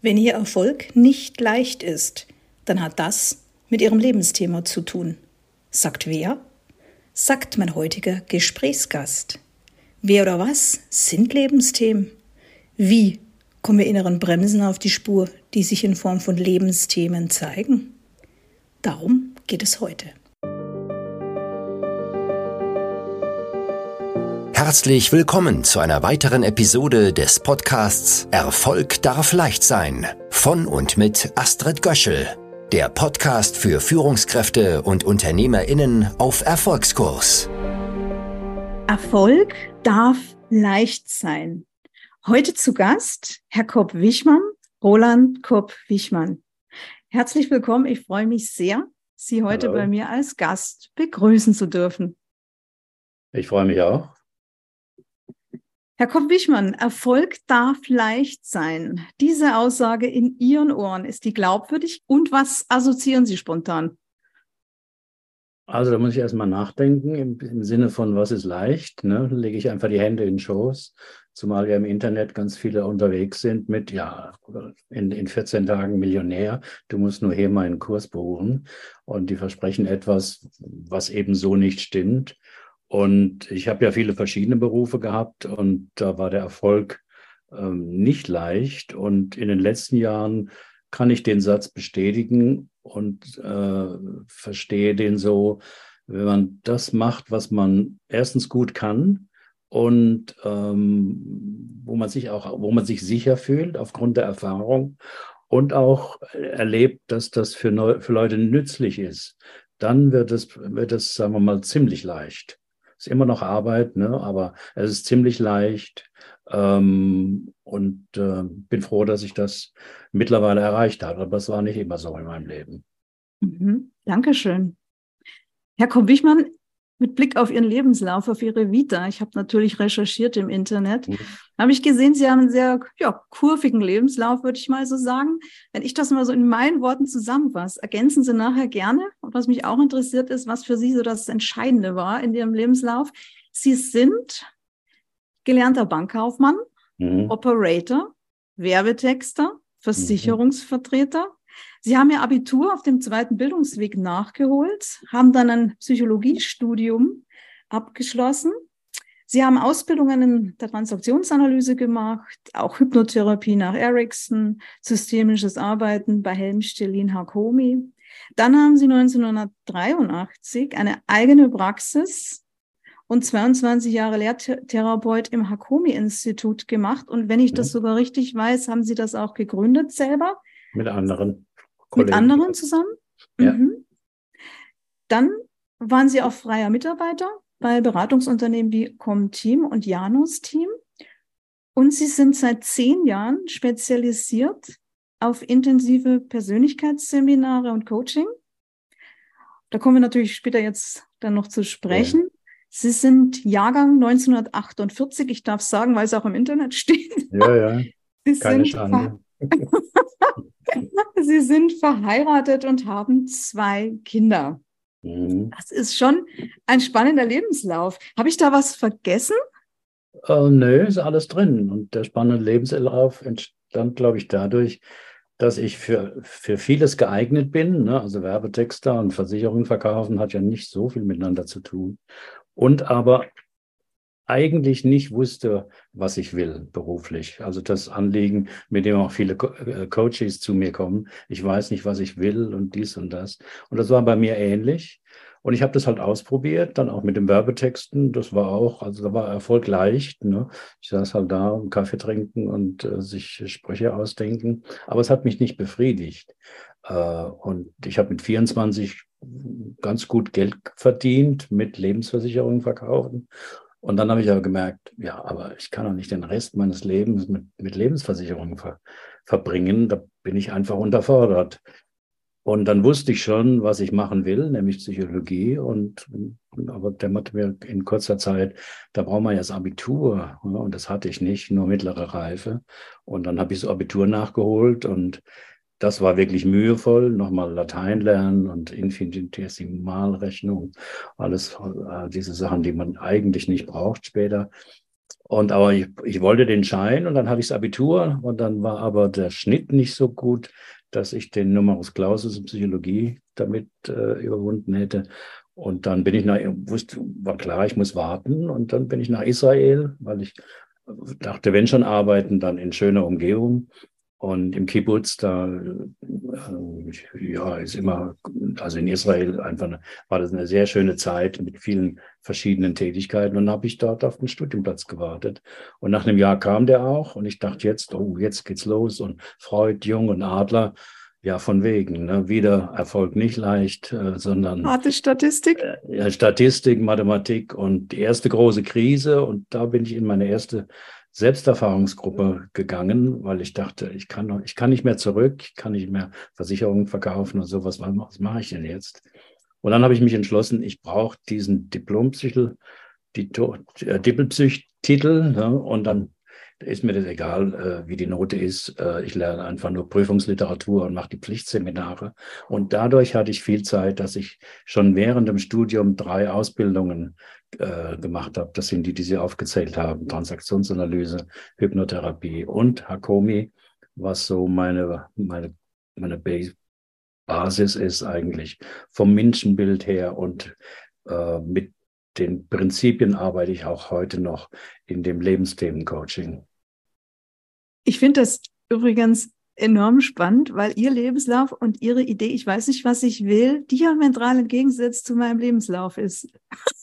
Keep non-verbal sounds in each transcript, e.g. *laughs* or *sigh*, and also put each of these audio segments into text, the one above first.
Wenn Ihr Erfolg nicht leicht ist, dann hat das mit Ihrem Lebensthema zu tun. Sagt wer? Sagt mein heutiger Gesprächsgast. Wer oder was sind Lebensthemen? Wie kommen wir inneren Bremsen auf die Spur, die sich in Form von Lebensthemen zeigen? Darum geht es heute. Herzlich willkommen zu einer weiteren Episode des Podcasts Erfolg darf leicht sein von und mit Astrid Göschel, der Podcast für Führungskräfte und Unternehmerinnen auf Erfolgskurs. Erfolg darf leicht sein. Heute zu Gast Herr Kopp-Wichmann, Roland Kopp-Wichmann. Herzlich willkommen. Ich freue mich sehr, Sie heute Hallo. bei mir als Gast begrüßen zu dürfen. Ich freue mich auch. Herr Kopp-Wichmann, Erfolg darf leicht sein. Diese Aussage in Ihren Ohren, ist die glaubwürdig? Und was assoziieren Sie spontan? Also da muss ich erstmal nachdenken im, im, Sinne von, was ist leicht? Ne? Lege ich einfach die Hände in den Schoß, zumal ja im Internet ganz viele unterwegs sind mit, ja, in, in 14 Tagen Millionär, du musst nur hier mal einen Kurs buchen. Und die versprechen etwas, was eben so nicht stimmt. Und ich habe ja viele verschiedene Berufe gehabt und da war der Erfolg ähm, nicht leicht. Und in den letzten Jahren kann ich den Satz bestätigen und äh, verstehe den so, wenn man das macht, was man erstens gut kann und ähm, wo man sich auch, wo man sich sicher fühlt aufgrund der Erfahrung und auch erlebt, dass das für, Neu für Leute nützlich ist, dann wird es, wird es, sagen wir mal, ziemlich leicht ist immer noch Arbeit, ne? aber es ist ziemlich leicht. Ähm, und äh, bin froh, dass ich das mittlerweile erreicht habe. Aber das war nicht immer so in meinem Leben. Mhm. Dankeschön. Herr Komm-Wichmann, mit Blick auf Ihren Lebenslauf, auf Ihre Vita, ich habe natürlich recherchiert im Internet, mhm. habe ich gesehen, Sie haben einen sehr ja, kurvigen Lebenslauf, würde ich mal so sagen. Wenn ich das mal so in meinen Worten zusammenfasse, ergänzen Sie nachher gerne. Und was mich auch interessiert ist, was für Sie so das Entscheidende war in Ihrem Lebenslauf. Sie sind gelernter Bankkaufmann, mhm. Operator, Werbetexter, mhm. Versicherungsvertreter, Sie haben Ihr Abitur auf dem zweiten Bildungsweg nachgeholt, haben dann ein Psychologiestudium abgeschlossen. Sie haben Ausbildungen in der Transaktionsanalyse gemacht, auch Hypnotherapie nach Erickson, systemisches Arbeiten bei Helmstellin Hakomi. Dann haben Sie 1983 eine eigene Praxis und 22 Jahre Lehrtherapeut im Hakomi-Institut gemacht. Und wenn ich das sogar richtig weiß, haben Sie das auch gegründet selber. Mit anderen. Kollegen. Mit anderen zusammen? Ja. Mhm. Dann waren Sie auch freier Mitarbeiter bei Beratungsunternehmen wie Comteam und Janus Team. Und Sie sind seit zehn Jahren spezialisiert auf intensive Persönlichkeitsseminare und Coaching. Da kommen wir natürlich später jetzt dann noch zu sprechen. Ja. Sie sind Jahrgang 1948, ich darf sagen, weil es auch im Internet steht. Ja, ja. *laughs* Sie Keine Schande. *laughs* *laughs* *laughs* Sie sind verheiratet und haben zwei Kinder. Mhm. Das ist schon ein spannender Lebenslauf. Habe ich da was vergessen? Äh, nö, ist alles drin. Und der spannende Lebenslauf entstand, glaube ich, dadurch, dass ich für, für vieles geeignet bin. Ne? Also Werbetexter und Versicherungen verkaufen hat ja nicht so viel miteinander zu tun. Und aber eigentlich nicht wusste, was ich will beruflich. Also das Anliegen, mit dem auch viele äh, Coaches zu mir kommen. Ich weiß nicht, was ich will und dies und das. Und das war bei mir ähnlich. Und ich habe das halt ausprobiert, dann auch mit den Werbetexten. Das war auch, also da war Erfolg leicht. Ne? Ich saß halt da, einen Kaffee trinken und äh, sich Sprüche ausdenken. Aber es hat mich nicht befriedigt. Äh, und ich habe mit 24 ganz gut Geld verdient, mit Lebensversicherungen verkaufen und dann habe ich aber gemerkt, ja, aber ich kann doch nicht den Rest meines Lebens mit, mit Lebensversicherungen ver, verbringen. Da bin ich einfach unterfordert. Und dann wusste ich schon, was ich machen will, nämlich Psychologie. Und aber der hatte mir in kurzer Zeit, da braucht man ja das Abitur. Und das hatte ich nicht, nur mittlere Reife. Und dann habe ich das Abitur nachgeholt und das war wirklich mühevoll, nochmal Latein lernen und Infinitesimalrechnung, alles äh, diese Sachen, die man eigentlich nicht braucht später. Und aber ich, ich wollte den Schein und dann hatte ich das Abitur und dann war aber der Schnitt nicht so gut, dass ich den Numerus Clausus in Psychologie damit äh, überwunden hätte. Und dann bin ich nach, wusste, war klar, ich muss warten. Und dann bin ich nach Israel, weil ich dachte, wenn schon arbeiten, dann in schöner Umgebung. Und im Kibbutz, da äh, ja, ist immer, also in Israel einfach eine, war das eine sehr schöne Zeit mit vielen verschiedenen Tätigkeiten. Und dann habe ich dort auf den Studienplatz gewartet. Und nach einem Jahr kam der auch und ich dachte jetzt, oh, jetzt geht's los. Und Freud, Jung und Adler, ja, von wegen. Ne? Wieder Erfolg nicht leicht, äh, sondern. Harte Statistik? Äh, Statistik, Mathematik und die erste große Krise. Und da bin ich in meine erste Selbsterfahrungsgruppe gegangen, weil ich dachte, ich kann, noch, ich kann nicht mehr zurück, ich kann nicht mehr Versicherungen verkaufen und sowas. Was, mache ich denn jetzt? Und dann habe ich mich entschlossen, ich brauche diesen Diplompsychel, die äh, Dippelpsych-Titel. Ne? Und dann ist mir das egal, äh, wie die Note ist. Äh, ich lerne einfach nur Prüfungsliteratur und mache die Pflichtseminare. Und dadurch hatte ich viel Zeit, dass ich schon während dem Studium drei Ausbildungen äh, gemacht habe. Das sind die, die Sie aufgezählt haben. Transaktionsanalyse, Hypnotherapie und Hakomi, was so meine, meine, meine Basis ist eigentlich vom Menschenbild her und äh, mit den Prinzipien arbeite ich auch heute noch in dem Lebensthemencoaching. Ich finde das übrigens enorm spannend, weil Ihr Lebenslauf und Ihre Idee, ich weiß nicht, was ich will, diametral entgegengesetzt zu meinem Lebenslauf ist.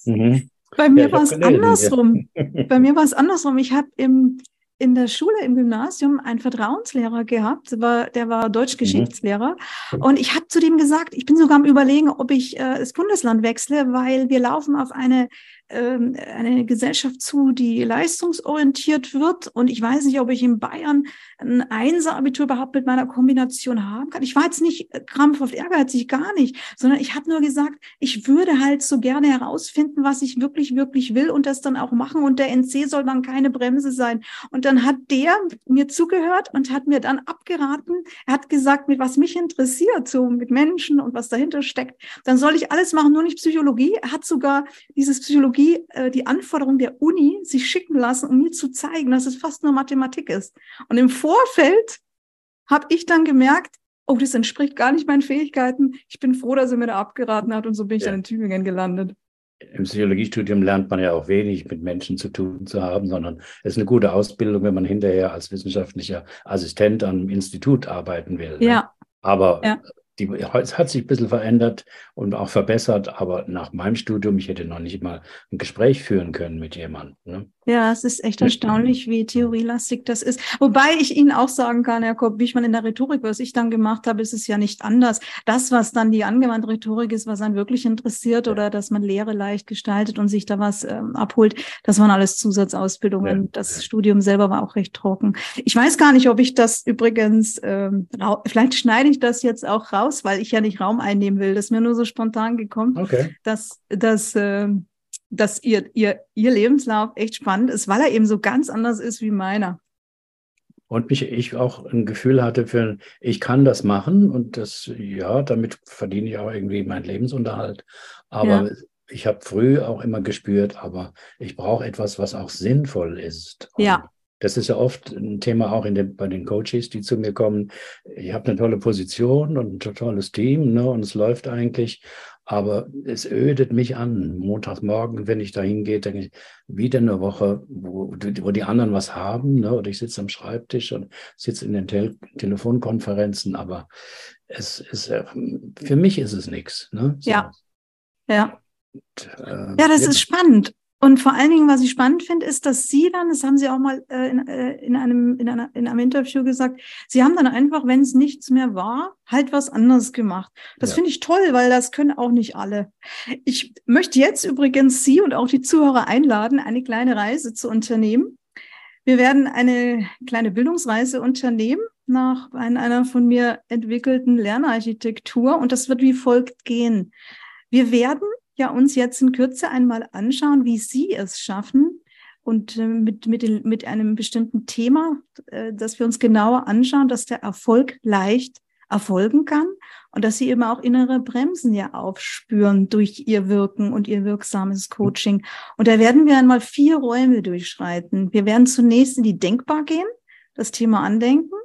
Mhm. *laughs* Bei mir ja, war es andersrum. Ja. *laughs* Bei mir war es andersrum. Ich habe im in der Schule, im Gymnasium einen Vertrauenslehrer gehabt, der war, der war Deutsch-Geschichtslehrer. Mhm. Und ich habe zu dem gesagt, ich bin sogar am Überlegen, ob ich äh, das Bundesland wechsle, weil wir laufen auf eine eine Gesellschaft zu, die leistungsorientiert wird. Und ich weiß nicht, ob ich in Bayern ein Einser-Abitur überhaupt mit meiner Kombination haben kann. Ich war jetzt nicht krampfhaft ehrgeizig, gar nicht, sondern ich habe nur gesagt, ich würde halt so gerne herausfinden, was ich wirklich, wirklich will und das dann auch machen. Und der NC soll dann keine Bremse sein. Und dann hat der mir zugehört und hat mir dann abgeraten. Er hat gesagt, mit was mich interessiert, so mit Menschen und was dahinter steckt, dann soll ich alles machen, nur nicht Psychologie. Er hat sogar dieses Psychologie Psychologie äh, die Anforderung der Uni sich schicken lassen, um mir zu zeigen, dass es fast nur Mathematik ist. Und im Vorfeld habe ich dann gemerkt, oh, das entspricht gar nicht meinen Fähigkeiten. Ich bin froh, dass er mir da abgeraten hat und so bin ich ja. dann in Tübingen gelandet. Im Psychologiestudium lernt man ja auch wenig mit Menschen zu tun zu haben, sondern es ist eine gute Ausbildung, wenn man hinterher als wissenschaftlicher Assistent am Institut arbeiten will. Ne? Ja. Aber ja die, es hat sich ein bisschen verändert und auch verbessert, aber nach meinem Studium, ich hätte noch nicht mal ein Gespräch führen können mit jemandem. Ne? Ja, es ist echt erstaunlich, wie theorielastig das ist. Wobei ich Ihnen auch sagen kann, Herr Kopp, wie ich mal in der Rhetorik, was ich dann gemacht habe, ist es ja nicht anders. Das, was dann die angewandte Rhetorik ist, was einen wirklich interessiert oder dass man Lehre leicht gestaltet und sich da was ähm, abholt, das waren alles Zusatzausbildungen. Ja. Das Studium selber war auch recht trocken. Ich weiß gar nicht, ob ich das übrigens, ähm, vielleicht schneide ich das jetzt auch raus, weil ich ja nicht Raum einnehmen will. Das ist mir nur so spontan gekommen, okay. dass, dass ähm, dass ihr, ihr, ihr Lebenslauf echt spannend ist, weil er eben so ganz anders ist wie meiner. Und mich, ich auch ein Gefühl hatte für, ich kann das machen und das, ja, damit verdiene ich auch irgendwie meinen Lebensunterhalt. Aber ja. ich habe früh auch immer gespürt, aber ich brauche etwas, was auch sinnvoll ist. Und ja. Das ist ja oft ein Thema auch in den, bei den Coaches, die zu mir kommen. Ich habe eine tolle Position und ein tolles Team ne, und es läuft eigentlich. Aber es ödet mich an. Montagsmorgen, wenn ich da hingehe, denke ich, wieder eine Woche, wo, wo die anderen was haben. Ne? Oder ich sitze am Schreibtisch und sitze in den Tel Telefonkonferenzen. Aber es ist, äh, für mich ist es nichts. Ne? So. Ja. Ja. Und, äh, ja, das ja. ist spannend. Und vor allen Dingen, was ich spannend finde, ist, dass Sie dann, das haben Sie auch mal äh, in, äh, in, einem, in, einer, in einem Interview gesagt, Sie haben dann einfach, wenn es nichts mehr war, halt was anderes gemacht. Das ja. finde ich toll, weil das können auch nicht alle. Ich möchte jetzt übrigens Sie und auch die Zuhörer einladen, eine kleine Reise zu unternehmen. Wir werden eine kleine Bildungsreise unternehmen nach einer von mir entwickelten Lernarchitektur und das wird wie folgt gehen. Wir werden ja uns jetzt in Kürze einmal anschauen, wie Sie es schaffen und äh, mit, mit, mit einem bestimmten Thema, äh, dass wir uns genauer anschauen, dass der Erfolg leicht erfolgen kann und dass sie eben auch innere Bremsen ja aufspüren durch ihr Wirken und ihr wirksames Coaching. Und da werden wir einmal vier Räume durchschreiten. Wir werden zunächst in die Denkbar gehen, das Thema Andenken.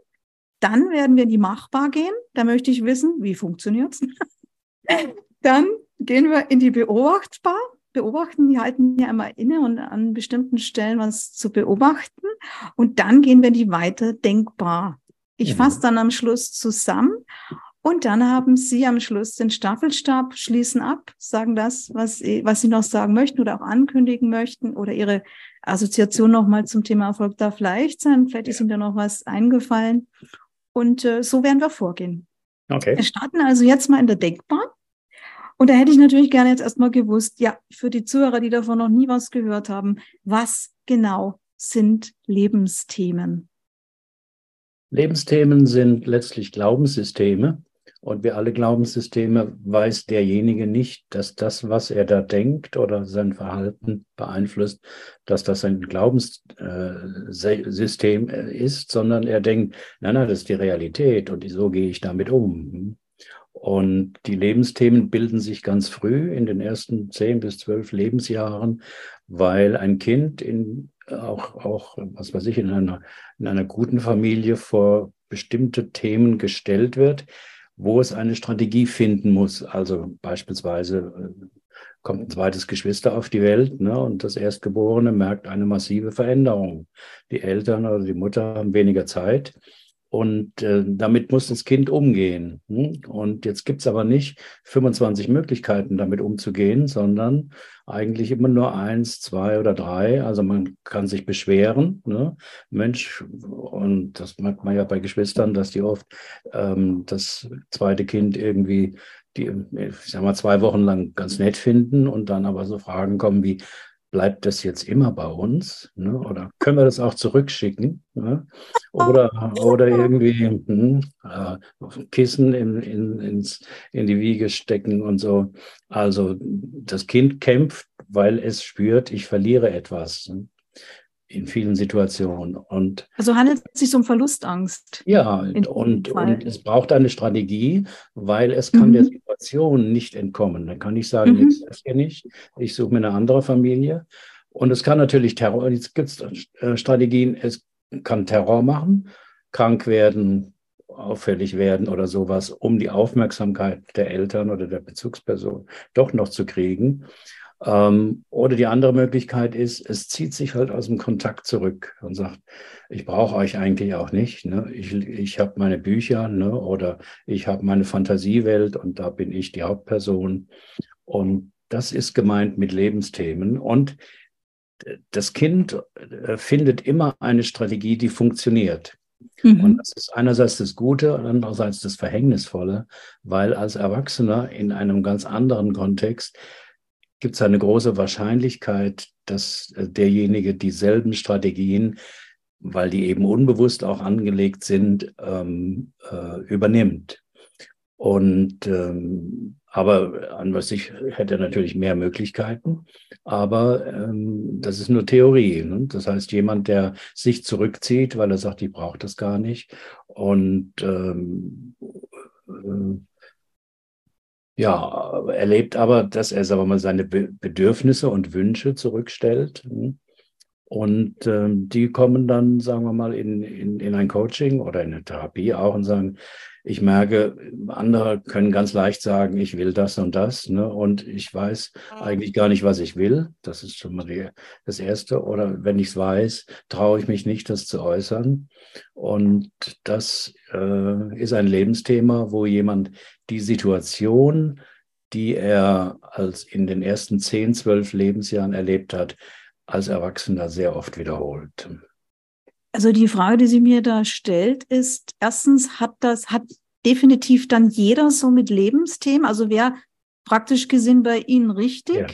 Dann werden wir in die Machbar gehen. Da möchte ich wissen, wie funktioniert's? *laughs* Dann gehen wir in die Beobachtbar. Beobachten, die halten ja immer inne und an bestimmten Stellen was zu beobachten. Und dann gehen wir in die Weiterdenkbar. Ich mhm. fasse dann am Schluss zusammen und dann haben Sie am Schluss den Staffelstab, schließen ab, sagen das, was, was Sie noch sagen möchten oder auch ankündigen möchten oder Ihre Assoziation nochmal zum Thema Erfolg darf leicht sein. Vielleicht ist Ihnen da noch was eingefallen. Und äh, so werden wir vorgehen. Okay. Wir starten also jetzt mal in der Denkbar. Und da hätte ich natürlich gerne jetzt erstmal gewusst, ja, für die Zuhörer, die davon noch nie was gehört haben, was genau sind Lebensthemen? Lebensthemen sind letztlich Glaubenssysteme. Und wie alle Glaubenssysteme weiß derjenige nicht, dass das, was er da denkt oder sein Verhalten beeinflusst, dass das ein Glaubenssystem äh, ist, sondern er denkt, nein, nein, das ist die Realität und so gehe ich damit um. Und die Lebensthemen bilden sich ganz früh in den ersten zehn bis zwölf Lebensjahren, weil ein Kind in auch, auch, was weiß ich, in einer, in einer guten Familie vor bestimmte Themen gestellt wird, wo es eine Strategie finden muss. Also beispielsweise äh, kommt ein zweites Geschwister auf die Welt ne, und das Erstgeborene merkt eine massive Veränderung. Die Eltern oder die Mutter haben weniger Zeit und äh, damit muss das Kind umgehen. Hm? Und jetzt gibt's aber nicht 25 Möglichkeiten, damit umzugehen, sondern eigentlich immer nur eins, zwei oder drei. Also man kann sich beschweren. Ne? Mensch, und das merkt man ja bei Geschwistern, dass die oft ähm, das zweite Kind irgendwie die, ich sag mal, zwei Wochen lang ganz nett finden und dann aber so Fragen kommen wie, bleibt das jetzt immer bei uns? Ne? Oder können wir das auch zurückschicken? Ne? Oder, oder irgendwie hm, äh, Kissen in, in, ins, in die Wiege stecken und so. Also das Kind kämpft, weil es spürt, ich verliere etwas. Ne? In vielen Situationen. Und also handelt es sich um Verlustangst. Ja, und, und es braucht eine Strategie, weil es kann mhm. der Situation nicht entkommen. Dann kann ich sagen, mhm. jetzt das hier nicht, ich suche mir eine andere Familie. Und es kann natürlich Terror, jetzt gibt es äh, Strategien, es kann Terror machen, krank werden, auffällig werden oder sowas, um die Aufmerksamkeit der Eltern oder der Bezugsperson doch noch zu kriegen. Ähm, oder die andere Möglichkeit ist, es zieht sich halt aus dem Kontakt zurück und sagt, ich brauche euch eigentlich auch nicht. Ne? Ich, ich habe meine Bücher ne? oder ich habe meine Fantasiewelt und da bin ich die Hauptperson. Und das ist gemeint mit Lebensthemen. Und das Kind äh, findet immer eine Strategie, die funktioniert. Mhm. Und das ist einerseits das Gute und andererseits das Verhängnisvolle, weil als Erwachsener in einem ganz anderen Kontext gibt es eine große Wahrscheinlichkeit, dass äh, derjenige dieselben Strategien, weil die eben unbewusst auch angelegt sind, ähm, äh, übernimmt. Und ähm, aber an was ich hätte natürlich mehr Möglichkeiten, aber ähm, das ist nur Theorie. Ne? Das heißt, jemand, der sich zurückzieht, weil er sagt, ich brauche das gar nicht und ähm, äh, ja, erlebt aber, dass er, sagen wir mal, seine Bedürfnisse und Wünsche zurückstellt. Hm. Und ähm, die kommen dann, sagen wir mal, in, in, in ein Coaching oder in eine Therapie auch und sagen, ich merke, andere können ganz leicht sagen, ich will das und das, ne? und ich weiß eigentlich gar nicht, was ich will. Das ist schon mal die, das Erste. Oder wenn ich es weiß, traue ich mich nicht, das zu äußern. Und das äh, ist ein Lebensthema, wo jemand die Situation, die er als in den ersten zehn, zwölf Lebensjahren erlebt hat, als Erwachsener sehr oft wiederholt. Also die Frage, die sie mir da stellt, ist erstens hat das, hat definitiv dann jeder so mit Lebensthemen, also wer praktisch gesehen bei Ihnen richtig? Ja.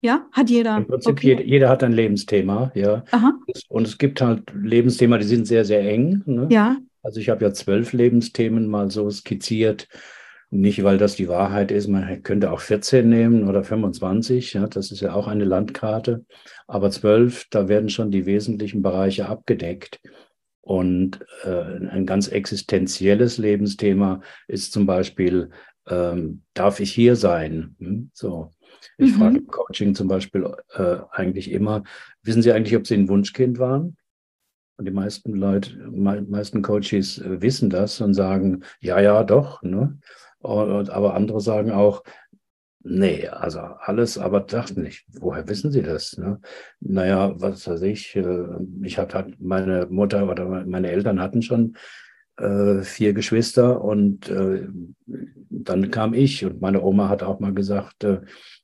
Ja, hat jeder. Im Prinzip okay. jeder, jeder, hat ein Lebensthema, ja. Aha. Und es gibt halt Lebensthemen, die sind sehr, sehr eng. Ne? Ja. Also ich habe ja zwölf Lebensthemen mal so skizziert nicht, weil das die Wahrheit ist. Man könnte auch 14 nehmen oder 25. Ja, das ist ja auch eine Landkarte. Aber 12, da werden schon die wesentlichen Bereiche abgedeckt. Und äh, ein ganz existenzielles Lebensthema ist zum Beispiel, ähm, darf ich hier sein? Hm? So. Ich mhm. frage im Coaching zum Beispiel äh, eigentlich immer, wissen Sie eigentlich, ob Sie ein Wunschkind waren? Und die meisten Leute, me meisten Coaches äh, wissen das und sagen, ja, ja, doch. Ne? Und, aber andere sagen auch, nee, also alles, aber dachte nicht, woher wissen Sie das? Ne? Naja, was weiß ich, äh, ich hatte halt meine Mutter oder meine Eltern hatten schon äh, vier Geschwister und äh, dann kam ich und meine Oma hat auch mal gesagt,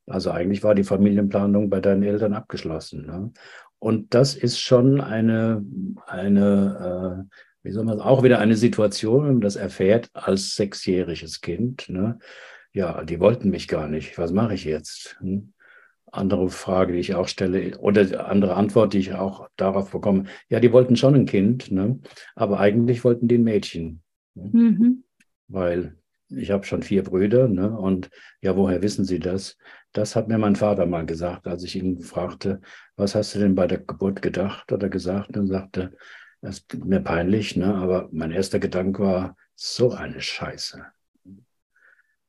also eigentlich war die Familienplanung bei deinen Eltern abgeschlossen. Ne? Und das ist schon eine, eine wie soll man auch wieder eine Situation, wenn man das erfährt als sechsjähriges Kind. Ne? Ja, die wollten mich gar nicht. Was mache ich jetzt? Hm? Andere Frage, die ich auch stelle, oder andere Antwort, die ich auch darauf bekomme. Ja, die wollten schon ein Kind, ne? aber eigentlich wollten die ein Mädchen. Ne? Mhm. Weil ich habe schon vier Brüder, ne? Und ja, woher wissen Sie das? Das hat mir mein Vater mal gesagt, als ich ihn fragte, was hast du denn bei der Geburt gedacht oder gesagt? Und sagte, das ist mir peinlich, ne? aber mein erster Gedanke war, so eine Scheiße.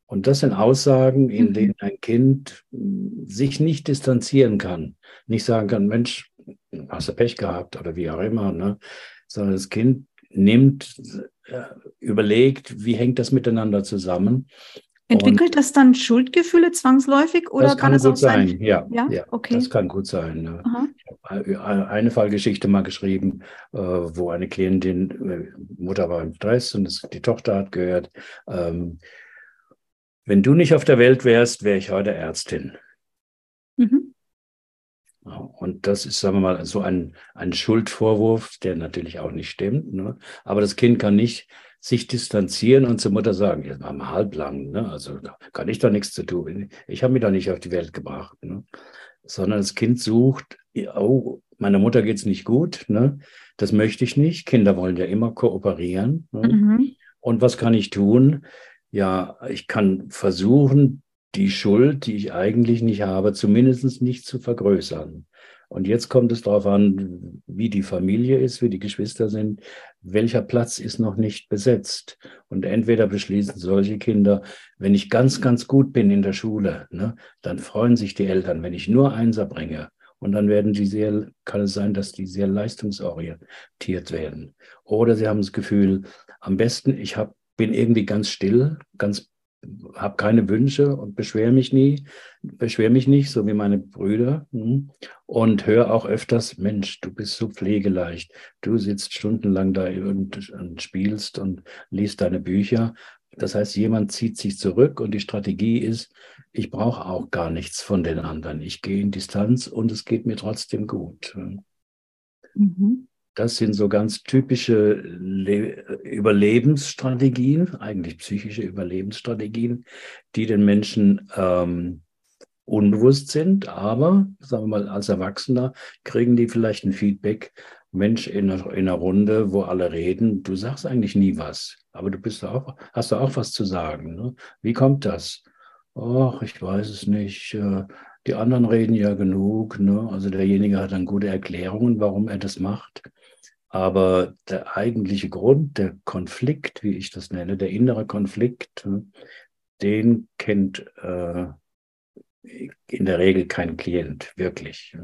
Und das sind Aussagen, in mhm. denen ein Kind sich nicht distanzieren kann, nicht sagen kann, Mensch, hast du Pech gehabt oder wie auch immer, ne? sondern das Kind nimmt, äh, überlegt, wie hängt das miteinander zusammen Entwickelt und das dann Schuldgefühle zwangsläufig oder das kann, kann es auch sein? sein? Ja, ja, ja, okay. das kann gut sein. Ne? Habe eine Fallgeschichte mal geschrieben, äh, wo eine Klientin, äh, Mutter war im Stress und die Tochter hat gehört, ähm, wenn du nicht auf der Welt wärst, wäre ich heute Ärztin. Mhm. Und das ist, sagen wir mal, so ein, ein Schuldvorwurf, der natürlich auch nicht stimmt. Ne? Aber das Kind kann nicht sich distanzieren und zur Mutter sagen, jetzt mal mal halblang, ne? also kann ich da nichts zu tun. Ich habe mich da nicht auf die Welt gebracht. Ne? Sondern das Kind sucht, oh, meiner Mutter geht es nicht gut, ne? das möchte ich nicht. Kinder wollen ja immer kooperieren. Ne? Mhm. Und was kann ich tun? Ja, ich kann versuchen, die Schuld, die ich eigentlich nicht habe, zumindest nicht zu vergrößern. Und jetzt kommt es darauf an, wie die Familie ist, wie die Geschwister sind, welcher Platz ist noch nicht besetzt. Und entweder beschließen solche Kinder, wenn ich ganz, ganz gut bin in der Schule, ne, dann freuen sich die Eltern, wenn ich nur Einser bringe. Und dann werden die sehr, kann es sein, dass die sehr leistungsorientiert werden. Oder sie haben das Gefühl, am besten, ich hab, bin irgendwie ganz still, ganz habe keine Wünsche und beschwere mich nie, beschwere mich nicht, so wie meine Brüder. Hm, und höre auch öfters, Mensch, du bist so pflegeleicht. Du sitzt stundenlang da und, und spielst und liest deine Bücher. Das heißt, jemand zieht sich zurück und die Strategie ist, ich brauche auch gar nichts von den anderen. Ich gehe in Distanz und es geht mir trotzdem gut. Mhm. Das sind so ganz typische Le Überlebensstrategien, eigentlich psychische Überlebensstrategien, die den Menschen ähm, unbewusst sind, aber sagen wir mal, als Erwachsener kriegen die vielleicht ein Feedback. Mensch, in einer, in einer Runde, wo alle reden, du sagst eigentlich nie was, aber du bist auch, hast du auch was zu sagen. Ne? Wie kommt das? Ach, ich weiß es nicht. Äh, die anderen reden ja genug. Ne? Also derjenige hat dann gute Erklärungen, warum er das macht. Aber der eigentliche Grund, der Konflikt, wie ich das nenne, der innere Konflikt, den kennt äh, in der Regel kein Klient wirklich.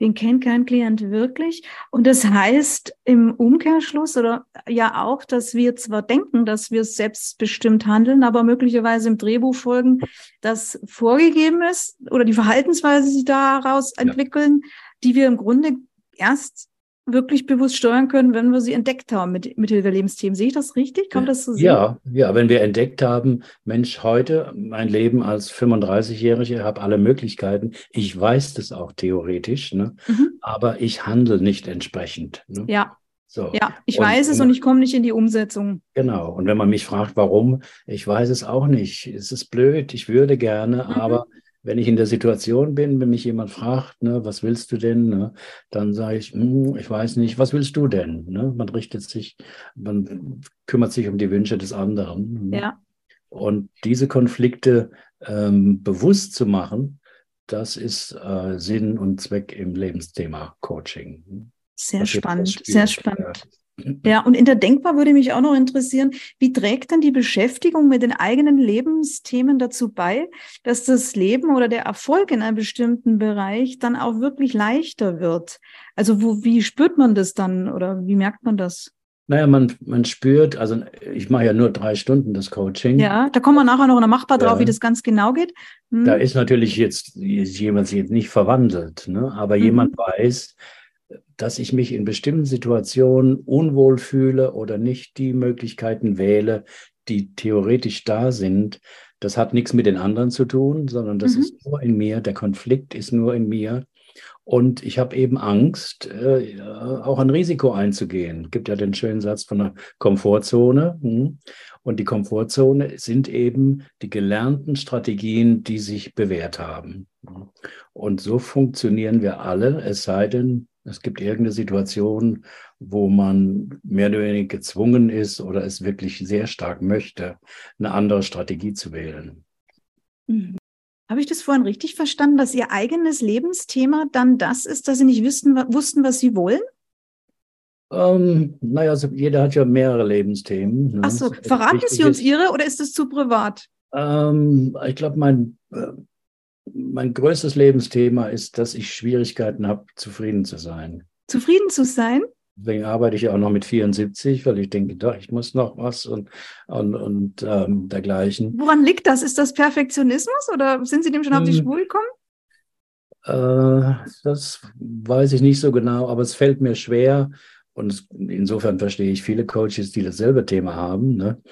Den kennt kein Klient wirklich. Und das heißt im Umkehrschluss oder ja auch, dass wir zwar denken, dass wir selbstbestimmt handeln, aber möglicherweise im Drehbuch folgen, das vorgegeben ist oder die Verhaltensweise sich daraus entwickeln, ja. die wir im Grunde erst wirklich bewusst steuern können, wenn wir sie entdeckt haben mit, mit Hilfe der Lebensthemen. Sehe ich das richtig? Kann das so sehen? Ja, ja, wenn wir entdeckt haben, Mensch, heute mein Leben als 35-Jährige, habe alle Möglichkeiten. Ich weiß das auch theoretisch, ne? Mhm. aber ich handle nicht entsprechend. Ne? Ja. So. Ja, ich und, weiß es und ich komme nicht in die Umsetzung. Genau. Und wenn man mich fragt, warum, ich weiß es auch nicht. Es ist blöd, ich würde gerne, mhm. aber wenn ich in der Situation bin, wenn mich jemand fragt, ne, was willst du denn, ne, dann sage ich, hm, ich weiß nicht, was willst du denn? Ne? Man richtet sich, man kümmert sich um die Wünsche des anderen. Ne? Ja. Und diese Konflikte ähm, bewusst zu machen, das ist äh, Sinn und Zweck im Lebensthema Coaching. Sehr das spannend, sehr spannend. Ja, und in der Denkbar würde mich auch noch interessieren, wie trägt denn die Beschäftigung mit den eigenen Lebensthemen dazu bei, dass das Leben oder der Erfolg in einem bestimmten Bereich dann auch wirklich leichter wird? Also wo, wie spürt man das dann oder wie merkt man das? Naja, man, man spürt, also ich mache ja nur drei Stunden das Coaching. Ja, da kommen wir nachher noch in der Machbar drauf, wie das ganz genau geht. Hm. Da ist natürlich jetzt ist jemand jetzt nicht verwandelt, ne? aber mhm. jemand weiß, dass ich mich in bestimmten Situationen unwohl fühle oder nicht die Möglichkeiten wähle, die theoretisch da sind. Das hat nichts mit den anderen zu tun, sondern das mhm. ist nur in mir. Der Konflikt ist nur in mir. Und ich habe eben Angst, äh, auch ein Risiko einzugehen. Es gibt ja den schönen Satz von der Komfortzone. Hm? Und die Komfortzone sind eben die gelernten Strategien, die sich bewährt haben. Und so funktionieren wir alle, es sei denn, es gibt irgendeine Situation, wo man mehr oder weniger gezwungen ist oder es wirklich sehr stark möchte, eine andere Strategie zu wählen. Mhm. Habe ich das vorhin richtig verstanden, dass Ihr eigenes Lebensthema dann das ist, dass Sie nicht wussten, wussten was Sie wollen? Ähm, naja, also jeder hat ja mehrere Lebensthemen. Ne? Ach so, verraten Sie uns Ihre oder ist es zu privat? Ähm, ich glaube, mein, äh, mein größtes Lebensthema ist, dass ich Schwierigkeiten habe, zufrieden zu sein. Zufrieden zu sein? Deswegen arbeite ich ja auch noch mit 74, weil ich denke, doch, ich muss noch was und, und, und ähm, dergleichen. Woran liegt das? Ist das Perfektionismus oder sind Sie dem schon auf die hm. Spur gekommen? Äh, das weiß ich nicht so genau, aber es fällt mir schwer. Und insofern verstehe ich viele Coaches, die dasselbe Thema haben. Ne?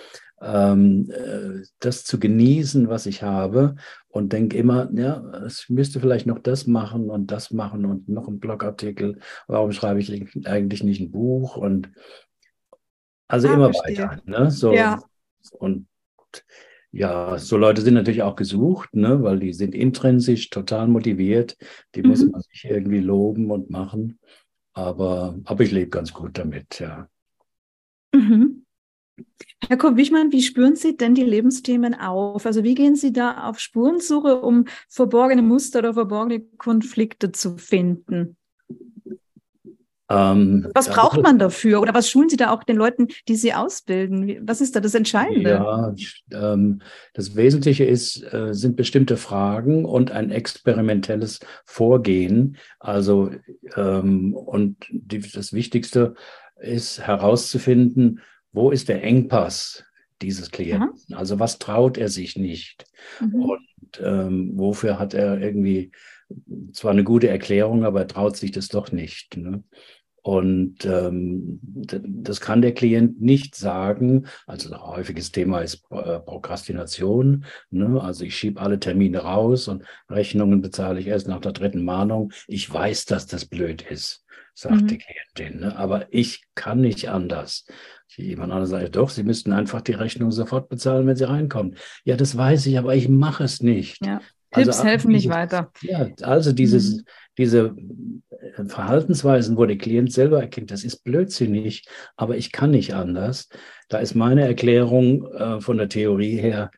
ähm, äh, das zu genießen, was ich habe und denke immer, ja, ich müsste vielleicht noch das machen und das machen und noch einen Blogartikel. Warum schreibe ich eigentlich nicht ein Buch? Und also ah, immer verstehe. weiter. Ne? So, ja. Und ja, so Leute sind natürlich auch gesucht, ne? weil die sind intrinsisch total motiviert. Die mhm. muss man sich irgendwie loben und machen. Aber, aber ich lebe ganz gut damit, ja. Mhm. Herr Kopp-Wichmann, wie spüren Sie denn die Lebensthemen auf? Also wie gehen Sie da auf Spurensuche, um verborgene Muster oder verborgene Konflikte zu finden? Ähm, was braucht man dafür? Oder was schulen Sie da auch den Leuten, die Sie ausbilden? Was ist da das Entscheidende? Ja, ähm, das Wesentliche ist, äh, sind bestimmte Fragen und ein experimentelles Vorgehen. Also, ähm, und die, das Wichtigste ist herauszufinden, wo ist der Engpass dieses Klienten? Aha. Also was traut er sich nicht? Mhm. Und ähm, wofür hat er irgendwie zwar eine gute Erklärung, aber er traut sich das doch nicht. Ne? Und ähm, das kann der Klient nicht sagen. Also ein häufiges Thema ist äh, Prokrastination. Ne? Also ich schiebe alle Termine raus und Rechnungen bezahle ich erst nach der dritten Mahnung. Ich weiß, dass das blöd ist, sagt mhm. die Klientin. Ne? Aber ich kann nicht anders. Jemand anderes sagt, doch, Sie müssten einfach die Rechnung sofort bezahlen, wenn Sie reinkommen. Ja, das weiß ich, aber ich mache es nicht. Ja. Tipps also, helfen dieses, nicht weiter. Ja, also dieses, mhm. diese äh, Verhaltensweisen, wo der Klient selber erkennt, das ist blödsinnig, aber ich kann nicht anders. Da ist meine Erklärung äh, von der Theorie her,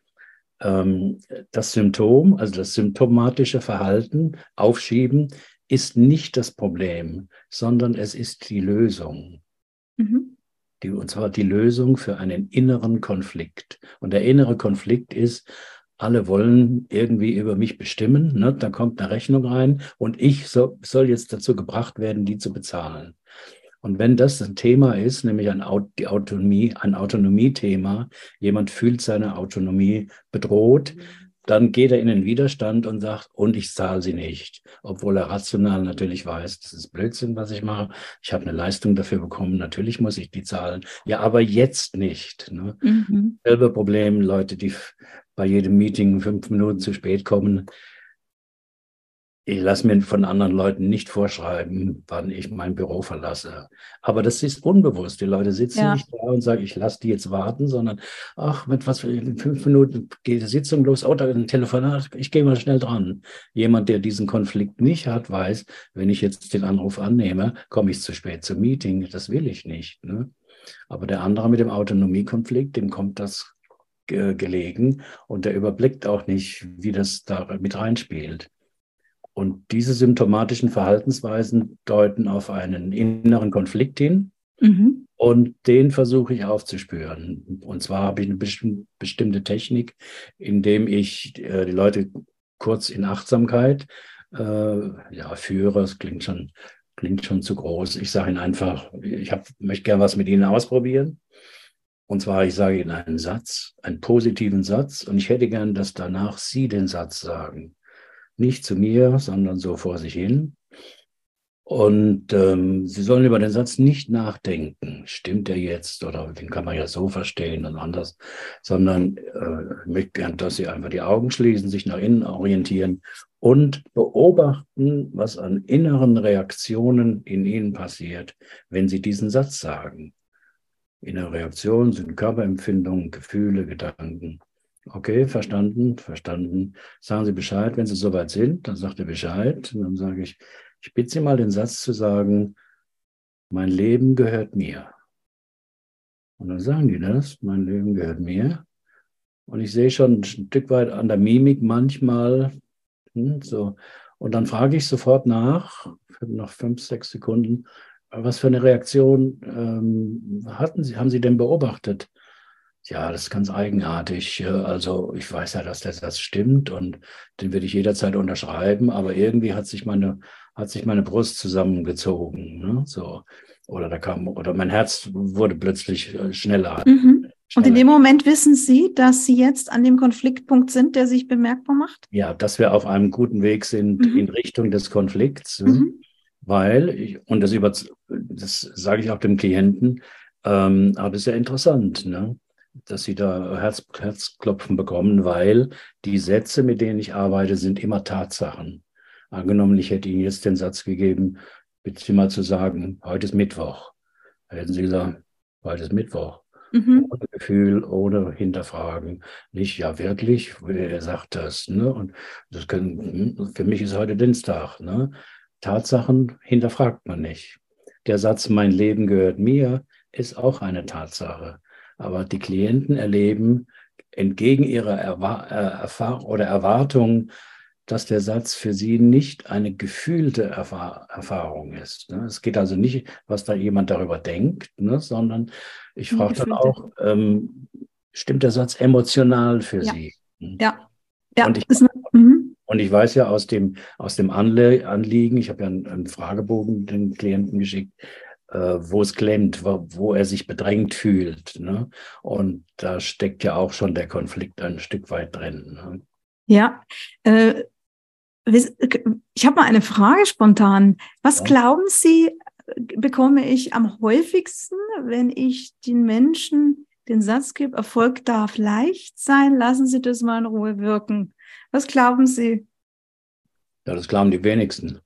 ähm, das Symptom, also das symptomatische Verhalten, aufschieben, ist nicht das Problem, sondern es ist die Lösung. Mhm die, und zwar die Lösung für einen inneren Konflikt. Und der innere Konflikt ist, alle wollen irgendwie über mich bestimmen. Ne? Da kommt eine Rechnung rein und ich so, soll jetzt dazu gebracht werden, die zu bezahlen. Und wenn das ein Thema ist, nämlich ein, die Autonomie, ein Autonomiethema, jemand fühlt seine Autonomie bedroht, dann geht er in den Widerstand und sagt, und ich zahle sie nicht. Obwohl er rational natürlich weiß, das ist Blödsinn, was ich mache. Ich habe eine Leistung dafür bekommen, natürlich muss ich die zahlen. Ja, aber jetzt nicht. Ne? Mhm. Selbe Problem, Leute, die bei jedem Meeting fünf Minuten zu spät kommen ich lasse mir von anderen Leuten nicht vorschreiben, wann ich mein Büro verlasse. Aber das ist unbewusst. Die Leute sitzen ja. nicht da und sagen, ich lasse die jetzt warten, sondern, ach, mit was für in fünf Minuten geht die Sitzung los, oh, da ein Telefonat, ich gehe mal schnell dran. Jemand, der diesen Konflikt nicht hat, weiß, wenn ich jetzt den Anruf annehme, komme ich zu spät zum Meeting. Das will ich nicht. Ne? Aber der andere mit dem Autonomiekonflikt, dem kommt das gelegen und der überblickt auch nicht, wie das da mit reinspielt. Und diese symptomatischen Verhaltensweisen deuten auf einen inneren Konflikt hin. Mhm. Und den versuche ich aufzuspüren. Und zwar habe ich eine bestimmte Technik, indem ich äh, die Leute kurz in Achtsamkeit äh, ja, führe. Das klingt schon, klingt schon zu groß. Ich sage ihnen einfach, ich hab, möchte gerne was mit ihnen ausprobieren. Und zwar, ich sage ihnen einen Satz, einen positiven Satz, und ich hätte gern, dass danach sie den Satz sagen. Nicht zu mir, sondern so vor sich hin. Und ähm, Sie sollen über den Satz nicht nachdenken, stimmt er jetzt oder den kann man ja so verstehen und anders, sondern äh, ich möchte gern, dass Sie einfach die Augen schließen, sich nach innen orientieren und beobachten, was an inneren Reaktionen in Ihnen passiert, wenn Sie diesen Satz sagen. Innere Reaktionen sind Körperempfindungen, Gefühle, Gedanken. Okay, verstanden, verstanden. Sagen Sie Bescheid, wenn Sie soweit sind, dann sagt er Bescheid. Und dann sage ich, ich bitte Sie mal den Satz zu sagen, mein Leben gehört mir. Und dann sagen die das, mein Leben gehört mir. Und ich sehe schon ein Stück weit an der Mimik manchmal hm, so. Und dann frage ich sofort nach, nach fünf, sechs Sekunden, was für eine Reaktion ähm, hatten Sie, haben Sie denn beobachtet? Ja, das ist ganz eigenartig. Also ich weiß ja, dass der Satz stimmt und den würde ich jederzeit unterschreiben, aber irgendwie hat sich meine hat sich meine Brust zusammengezogen. Ne? So. Oder da kam, oder mein Herz wurde plötzlich äh, schneller. Mhm. Und in dem Moment wissen Sie, dass Sie jetzt an dem Konfliktpunkt sind, der sich bemerkbar macht? Ja, dass wir auf einem guten Weg sind mhm. in Richtung des Konflikts. Ne? Mhm. Weil, ich, und das, über, das sage ich auch dem Klienten, ähm, aber das ist ja interessant, ne? dass sie da Herz, Herzklopfen bekommen, weil die Sätze, mit denen ich arbeite, sind immer Tatsachen. Angenommen, ich hätte Ihnen jetzt den Satz gegeben, bitte mal zu sagen, heute ist Mittwoch. Da hätten Sie gesagt, heute ist Mittwoch. Mhm. Ohne Gefühl, ohne Hinterfragen. Nicht, ja, wirklich, er sagt das. Ne? Und das können, hm, für mich ist heute Dienstag. Ne? Tatsachen hinterfragt man nicht. Der Satz, mein Leben gehört mir, ist auch eine Tatsache. Aber die Klienten erleben entgegen ihrer Erwa äh, Erfahrung oder Erwartung dass der Satz für sie nicht eine gefühlte Erfahr Erfahrung ist. Ne? Es geht also nicht, was da jemand darüber denkt, ne? sondern ich frage dann auch, ähm, stimmt der Satz emotional für ja. Sie? Hm? Ja. ja. Und ich. Und ich weiß ja aus dem, aus dem Anle Anliegen, ich habe ja einen, einen, Fragebogen den Klienten geschickt, äh, wo es klemmt, wo, wo, er sich bedrängt fühlt. Ne? Und da steckt ja auch schon der Konflikt ein Stück weit drin. Ne? Ja, äh, ich habe mal eine Frage spontan. Was ja. glauben Sie, bekomme ich am häufigsten, wenn ich den Menschen den Satz gebe, Erfolg darf leicht sein, lassen Sie das mal in Ruhe wirken. Was glauben Sie? Ja, das glauben die wenigsten.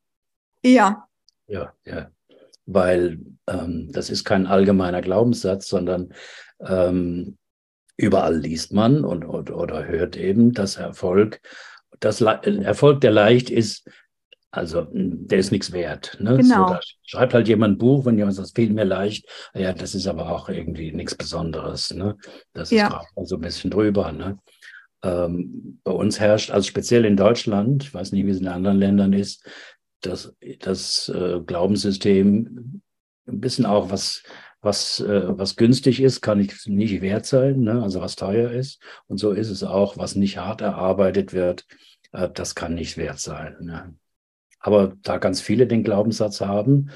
Ja. Ja, ja. Weil ähm, das ist kein allgemeiner Glaubenssatz, sondern ähm, überall liest man und, und, oder hört eben, dass Erfolg das Erfolg, der leicht ist, also der ist nichts wert. Ne? Genau. So, schreibt halt jemand ein Buch, wenn jemand sagt, es fehlt mir leicht, ja, das ist aber auch irgendwie nichts Besonderes. Ne? Das ist ja. so ein bisschen drüber. Ne? Ähm, bei uns herrscht, also speziell in Deutschland, ich weiß nicht, wie es in anderen Ländern ist, das, das äh, Glaubenssystem ein bisschen auch was was, äh, was günstig ist, kann nicht, nicht wert sein, ne? also was teuer ist. Und so ist es auch, was nicht hart erarbeitet wird, äh, das kann nicht wert sein. Ne? Aber da ganz viele den Glaubenssatz haben,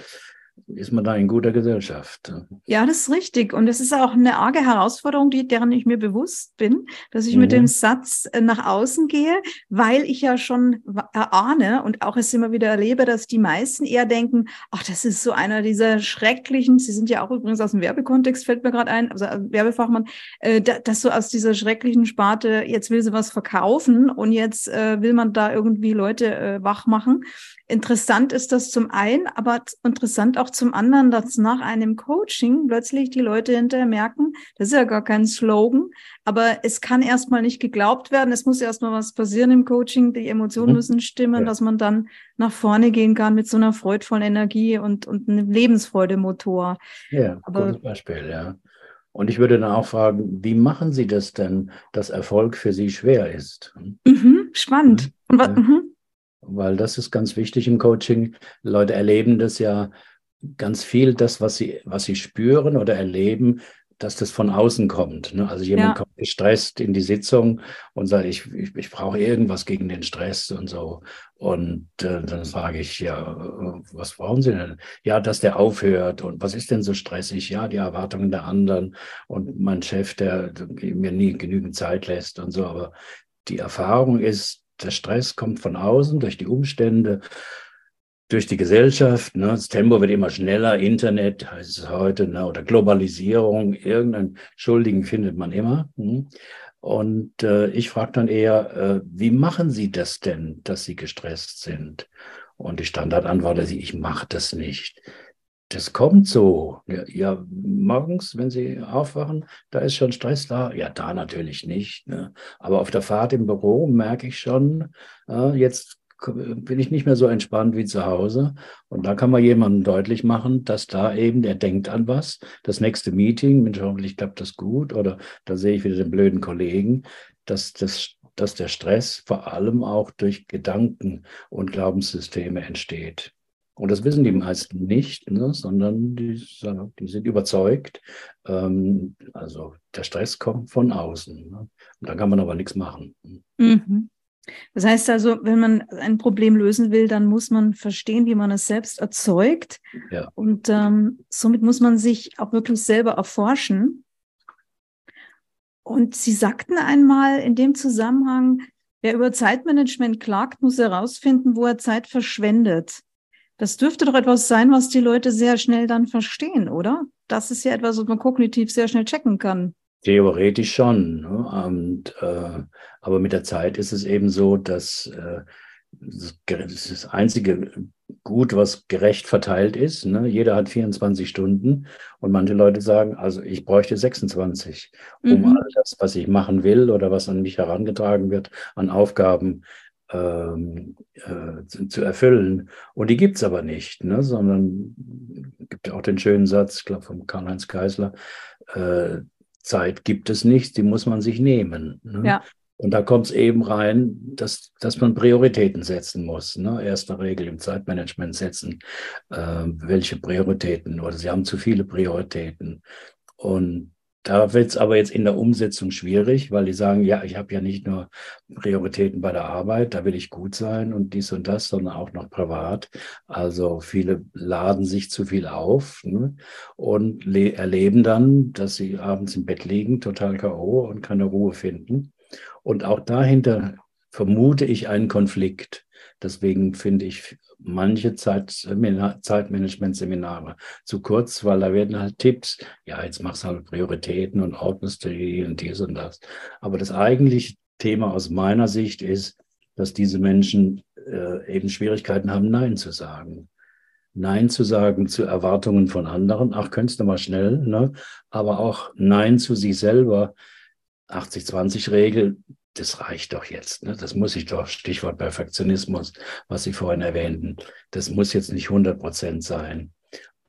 ist man da in guter Gesellschaft. Ja, das ist richtig. Und es ist auch eine arge Herausforderung, die, deren ich mir bewusst bin, dass ich mhm. mit dem Satz äh, nach außen gehe, weil ich ja schon erahne und auch es immer wieder erlebe, dass die meisten eher denken, ach, das ist so einer dieser schrecklichen, Sie sind ja auch übrigens aus dem Werbekontext, fällt mir gerade ein, also Werbefachmann, äh, dass so aus dieser schrecklichen Sparte, jetzt will sie was verkaufen und jetzt äh, will man da irgendwie Leute äh, wach machen. Interessant ist das zum einen, aber interessant auch zum anderen, dass nach einem Coaching plötzlich die Leute hinterher merken, das ist ja gar kein Slogan, aber es kann erstmal nicht geglaubt werden. Es muss erstmal was passieren im Coaching. Die Emotionen mhm. müssen stimmen, ja. dass man dann nach vorne gehen kann mit so einer freudvollen Energie und, und einem Lebensfreudemotor. Ja, aber, gutes Beispiel, ja. Und ich würde dann auch fragen, wie machen Sie das denn, dass Erfolg für Sie schwer ist? Mhm, spannend. Mhm. Und, ja. mhm weil das ist ganz wichtig im Coaching. Leute erleben das ja ganz viel das, was sie, was sie spüren oder erleben, dass das von außen kommt. Ne? Also jemand ja. kommt gestresst in die Sitzung und sagt, ich, ich, ich brauche irgendwas gegen den Stress und so. Und äh, dann frage ich, ja, was brauchen Sie denn? Ja, dass der aufhört. Und was ist denn so stressig? Ja, die Erwartungen der anderen und mein Chef, der, der mir nie genügend Zeit lässt und so. Aber die Erfahrung ist, der Stress kommt von außen durch die Umstände durch die Gesellschaft. Ne? Das Tempo wird immer schneller, Internet heißt es heute, ne? oder Globalisierung, irgendeinen Schuldigen findet man immer. Hm? Und äh, ich frage dann eher, äh, wie machen Sie das denn, dass Sie gestresst sind? Und die Standardantwort ist, ich mache das nicht. Das kommt so. Ja, ja, morgens, wenn Sie aufwachen, da ist schon Stress da. Ja, da natürlich nicht. Ne? Aber auf der Fahrt im Büro merke ich schon, äh, jetzt bin ich nicht mehr so entspannt wie zu Hause. Und da kann man jemandem deutlich machen, dass da eben, der denkt an was. Das nächste Meeting, Mensch, hoffentlich klappt das gut. Oder da sehe ich wieder den blöden Kollegen, dass, das, dass der Stress vor allem auch durch Gedanken und Glaubenssysteme entsteht. Und das wissen die meisten nicht, ne, sondern die, die, sind überzeugt. Ähm, also der Stress kommt von außen. Ne? Und da kann man aber nichts machen. Mhm. Das heißt also, wenn man ein Problem lösen will, dann muss man verstehen, wie man es selbst erzeugt. Ja. Und ähm, somit muss man sich auch wirklich selber erforschen. Und Sie sagten einmal in dem Zusammenhang, wer über Zeitmanagement klagt, muss herausfinden, wo er Zeit verschwendet. Das dürfte doch etwas sein, was die Leute sehr schnell dann verstehen, oder? Das ist ja etwas, was man kognitiv sehr schnell checken kann. Theoretisch schon. Ne? Und, äh, aber mit der Zeit ist es eben so, dass äh, das einzige Gut, was gerecht verteilt ist. Ne? Jeder hat 24 Stunden und manche Leute sagen, also ich bräuchte 26, um mhm. all das, was ich machen will oder was an mich herangetragen wird, an Aufgaben ähm, äh, zu, zu, erfüllen. Und die gibt es aber nicht, ne? sondern gibt auch den schönen Satz, ich glaube, von Karl-Heinz Keisler, äh, Zeit gibt es nicht, die muss man sich nehmen. Ne? Ja. Und da kommt es eben rein, dass, dass man Prioritäten setzen muss. Ne? Erste Regel im Zeitmanagement setzen, äh, welche Prioritäten oder Sie haben zu viele Prioritäten. Und da wird es aber jetzt in der Umsetzung schwierig, weil die sagen, ja, ich habe ja nicht nur Prioritäten bei der Arbeit, da will ich gut sein und dies und das, sondern auch noch privat. Also viele laden sich zu viel auf ne? und erleben dann, dass sie abends im Bett liegen, total KO und keine Ruhe finden. Und auch dahinter vermute ich einen Konflikt. Deswegen finde ich manche Zeit, Zeitmanagement-Seminare zu kurz, weil da werden halt Tipps, ja, jetzt machst du halt Prioritäten und ordnest die und dies und das. Aber das eigentliche Thema aus meiner Sicht ist, dass diese Menschen äh, eben Schwierigkeiten haben, Nein zu sagen. Nein zu sagen zu Erwartungen von anderen, ach, könntest du mal schnell, ne? aber auch Nein zu sich selber. 80-20-Regel, das reicht doch jetzt. Ne? Das muss ich doch, Stichwort Perfektionismus, was Sie vorhin erwähnten, das muss jetzt nicht 100 Prozent sein.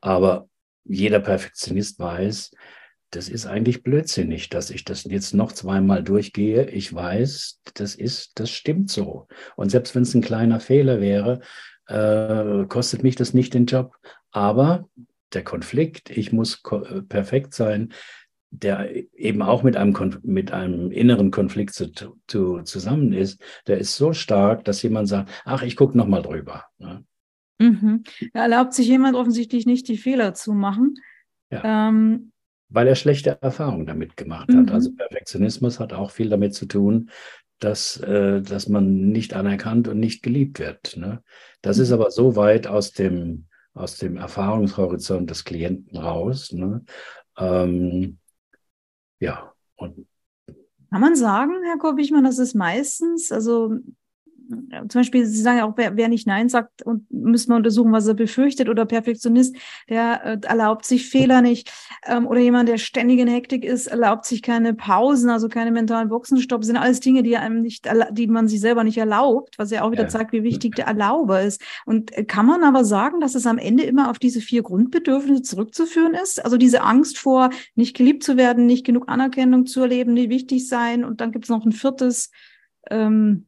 Aber jeder Perfektionist weiß, das ist eigentlich blödsinnig, dass ich das jetzt noch zweimal durchgehe. Ich weiß, das ist, das stimmt so. Und selbst wenn es ein kleiner Fehler wäre, äh, kostet mich das nicht den Job. Aber der Konflikt, ich muss perfekt sein, der eben auch mit einem, mit einem inneren Konflikt zu, zu, zusammen ist, der ist so stark, dass jemand sagt, ach, ich gucke nochmal drüber. Ne? Mhm. erlaubt sich jemand offensichtlich nicht, die Fehler zu machen. Ja. Ähm, Weil er schlechte Erfahrungen damit gemacht hat. Also mhm. Perfektionismus hat auch viel damit zu tun, dass, äh, dass man nicht anerkannt und nicht geliebt wird. Ne? Das mhm. ist aber so weit aus dem, aus dem Erfahrungshorizont des Klienten raus. Ne? Ähm, ja, und kann man sagen, Herr Korbichmann, dass es meistens, also zum Beispiel, Sie sagen ja auch, wer, wer nicht Nein sagt, und müssen wir untersuchen, was er befürchtet, oder Perfektionist, der äh, erlaubt sich Fehler nicht, ähm, oder jemand, der ständig in Hektik ist, erlaubt sich keine Pausen, also keine mentalen Boxenstopp, sind alles Dinge, die einem nicht, die man sich selber nicht erlaubt, was ja auch wieder ja. zeigt, wie wichtig der Erlauber ist. Und äh, kann man aber sagen, dass es am Ende immer auf diese vier Grundbedürfnisse zurückzuführen ist? Also diese Angst vor, nicht geliebt zu werden, nicht genug Anerkennung zu erleben, nicht wichtig sein, und dann gibt es noch ein viertes, ähm,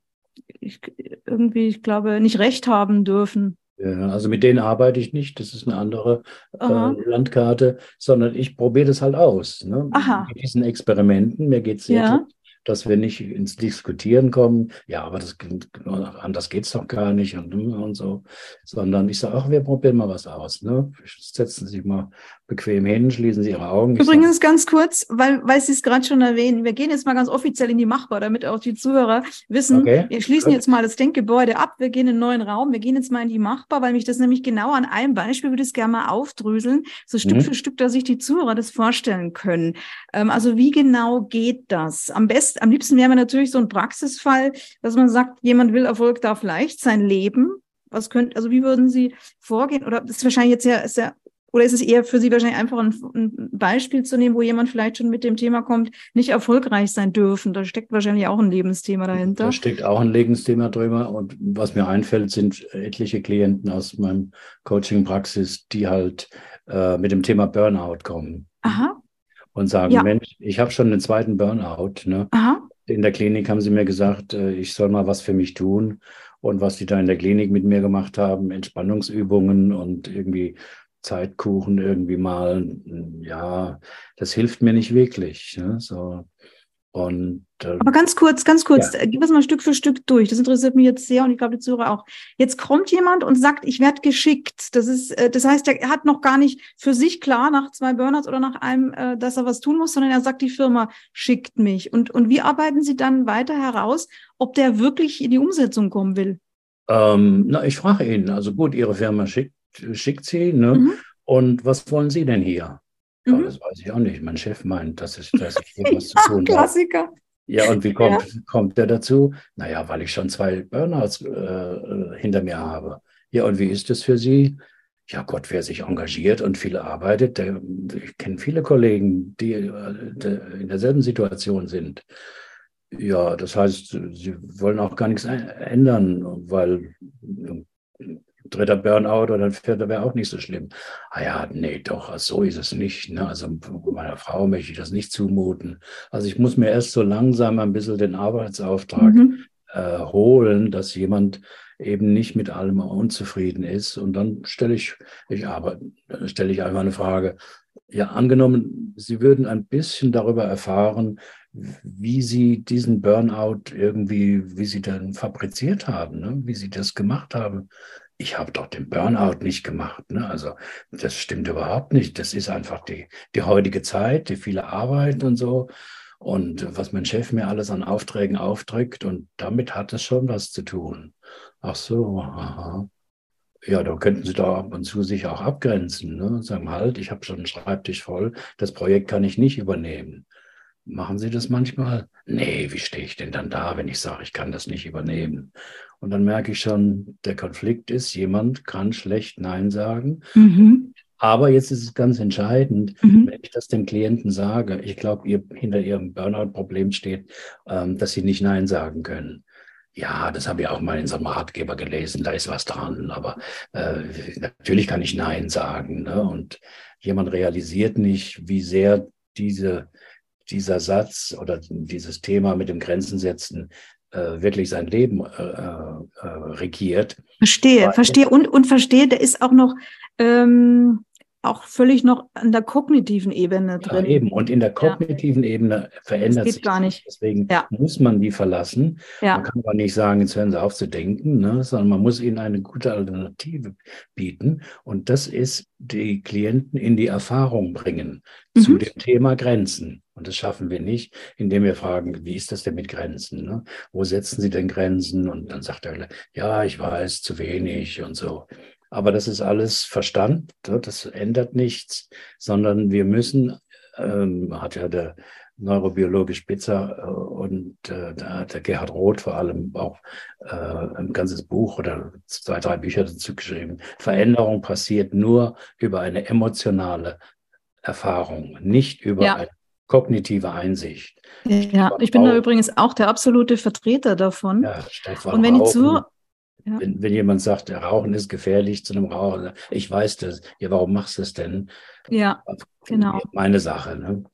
ich, irgendwie, ich glaube, nicht recht haben dürfen. Ja, also mit denen arbeite ich nicht. Das ist eine andere äh, Landkarte, sondern ich probiere das halt aus. Ne? Aha. Mit diesen Experimenten, mir geht es sehr Ja. Dass wir nicht ins Diskutieren kommen. Ja, aber das, anders geht es doch gar nicht und, und so. Sondern ich sage, ach, wir probieren mal was aus. Ne? Setzen Sie sich mal bequem hin, schließen Sie Ihre Augen. Ich sag, Übrigens ganz kurz, weil, weil Sie es gerade schon erwähnen, wir gehen jetzt mal ganz offiziell in die Machbar, damit auch die Zuhörer wissen, Okay, wir schließen gut. jetzt mal das Denkgebäude ab, wir gehen in einen neuen Raum, wir gehen jetzt mal in die Machbar, weil mich das nämlich genau an einem Beispiel würde ich es gerne mal aufdröseln, so Stück Mhm. für Stück, dass sich die Zuhörer das vorstellen können. Ähm, also wie genau geht das? Am besten, am liebsten wäre mir natürlich so ein Praxisfall, dass man sagt, jemand will Erfolg darf leicht sein Leben. Was könnt, also wie würden Sie vorgehen? Oder ist wahrscheinlich jetzt ja, ist ja oder ist es eher für Sie wahrscheinlich einfach ein, ein Beispiel zu nehmen, wo jemand vielleicht schon mit dem Thema kommt, nicht erfolgreich sein dürfen? Da steckt wahrscheinlich auch ein Lebensthema dahinter. Da steckt auch ein Lebensthema drüber. Und was mir einfällt, sind etliche Klienten aus meinem Coaching-Praxis, die halt äh, mit dem Thema Burnout kommen Aha, und sagen, Ja. Mensch, ich habe schon den zweiten Burnout. Ne? In der Klinik haben sie mir gesagt, äh, ich soll mal was für mich tun. Und was die da in der Klinik mit mir gemacht haben, Entspannungsübungen und irgendwie Zeitkuchen irgendwie mal, ja, das hilft mir nicht wirklich. Ne? So. Und äh, aber ganz kurz, ganz kurz, äh, gib es mal Stück für Stück durch. Das interessiert mich jetzt sehr und ich glaube, die Zuhörer auch. Jetzt kommt jemand und sagt, ich werde geschickt. Das ist, äh, das heißt, er hat noch gar nicht für sich klar nach zwei Burnouts oder nach einem, äh, dass er was tun muss, sondern er sagt, die Firma schickt mich. Und, und wie arbeiten Sie dann weiter heraus, ob der wirklich in die Umsetzung kommen will? Ähm, na, ich frage ihn, also gut, Ihre Firma schickt, schickt Sie, ne? Mhm. Und was wollen Sie denn hier? Ja, Mhm. das weiß ich auch nicht. Mein Chef meint, dass ich, dass ich hier *laughs* was zu Ach, tun habe. Klassiker. Ja, und wie kommt, kommt der dazu? Naja, weil ich schon zwei Burnouts äh, hinter mir habe. Ja, und wie ist es für Sie? Ja, Gott, wer sich engagiert und viel arbeitet, der, ich kenne viele Kollegen, die äh, in derselben Situation sind. Ja, das heißt, sie wollen auch gar nichts ein- ändern, weil dritter Burnout oder ein vierter wäre auch nicht so schlimm. Ah ja, nee, doch, so ist es nicht. Ne? Also meiner Frau möchte ich das nicht zumuten. Also ich muss mir erst so langsam ein bisschen den Arbeitsauftrag Mhm. äh, holen, dass jemand eben nicht mit allem unzufrieden ist. Und dann stelle ich, ich arbeite, stelle ich einfach eine Frage. Ja, angenommen, Sie würden ein bisschen darüber erfahren, wie Sie diesen Burnout irgendwie, wie Sie den fabriziert haben, ne? wie Sie das gemacht haben. Ich habe doch den Burnout nicht gemacht. Ne? Also das stimmt überhaupt nicht. Das ist einfach die, die heutige Zeit, die viele Arbeit und so. Und was mein Chef mir alles an Aufträgen aufdrückt, und damit hat es schon was zu tun. Ach so, aha. Ja, da könnten Sie doch ab und zu sich auch abgrenzen. Ne? Sagen, halt, ich habe schon einen Schreibtisch voll, das Projekt kann ich nicht übernehmen. Machen Sie das manchmal? Nee, wie stehe ich denn dann da, wenn ich sage, ich kann das nicht übernehmen? Und dann merke ich schon, der Konflikt ist, jemand kann schlecht Nein sagen. Mhm. Aber jetzt ist es ganz entscheidend, Mhm. wenn ich das dem Klienten sage, ich glaube, ihr, hinter Ihrem Burnout-Problem steht, ähm, dass Sie nicht Nein sagen können. Ja, das habe ich auch mal in so einem Ratgeber gelesen, da ist was dran, aber äh, natürlich kann ich Nein sagen. Ne? Und jemand realisiert nicht, wie sehr diese, dieser Satz oder dieses Thema mit dem Grenzen setzen äh, wirklich sein Leben äh, äh, regiert. Verstehe, Weil- verstehe und, und verstehe, der ist auch noch ähm, auch völlig noch an der kognitiven Ebene Ja, drin. eben. Und in der kognitiven Ebene verändert sich gar nicht. Deswegen Ja. muss man die verlassen. Ja. Man kann aber nicht sagen, jetzt hören Sie auf zu denken, ne? sondern man muss ihnen eine gute Alternative bieten. Und das ist, die Klienten in die Erfahrung bringen zu Mhm. dem Thema Grenzen. Und das schaffen wir nicht, indem wir fragen, wie ist das denn mit Grenzen? Ne? Wo setzen Sie denn Grenzen? Und dann sagt er, ja, ich weiß, zu wenig und so. Aber das ist alles Verstand, ne? das ändert nichts, sondern wir müssen, ähm, hat ja der Neurobiologe Spitzer äh, und äh, da hat der Gerhard Roth vor allem auch äh, ein ganzes Buch oder zwei, drei Bücher dazu geschrieben. Veränderung passiert nur über eine emotionale Erfahrung, nicht über Ja. eine kognitive Einsicht. Ja, ich bin da übrigens auch der absolute Vertreter davon. Ja, Stefan und wenn Rauchen, zu, ja. wenn, wenn jemand sagt, Rauchen ist gefährlich zu einem Raucher, ich weiß das, ja, warum machst du es denn? ja, Genau. Meine Sache. Ne?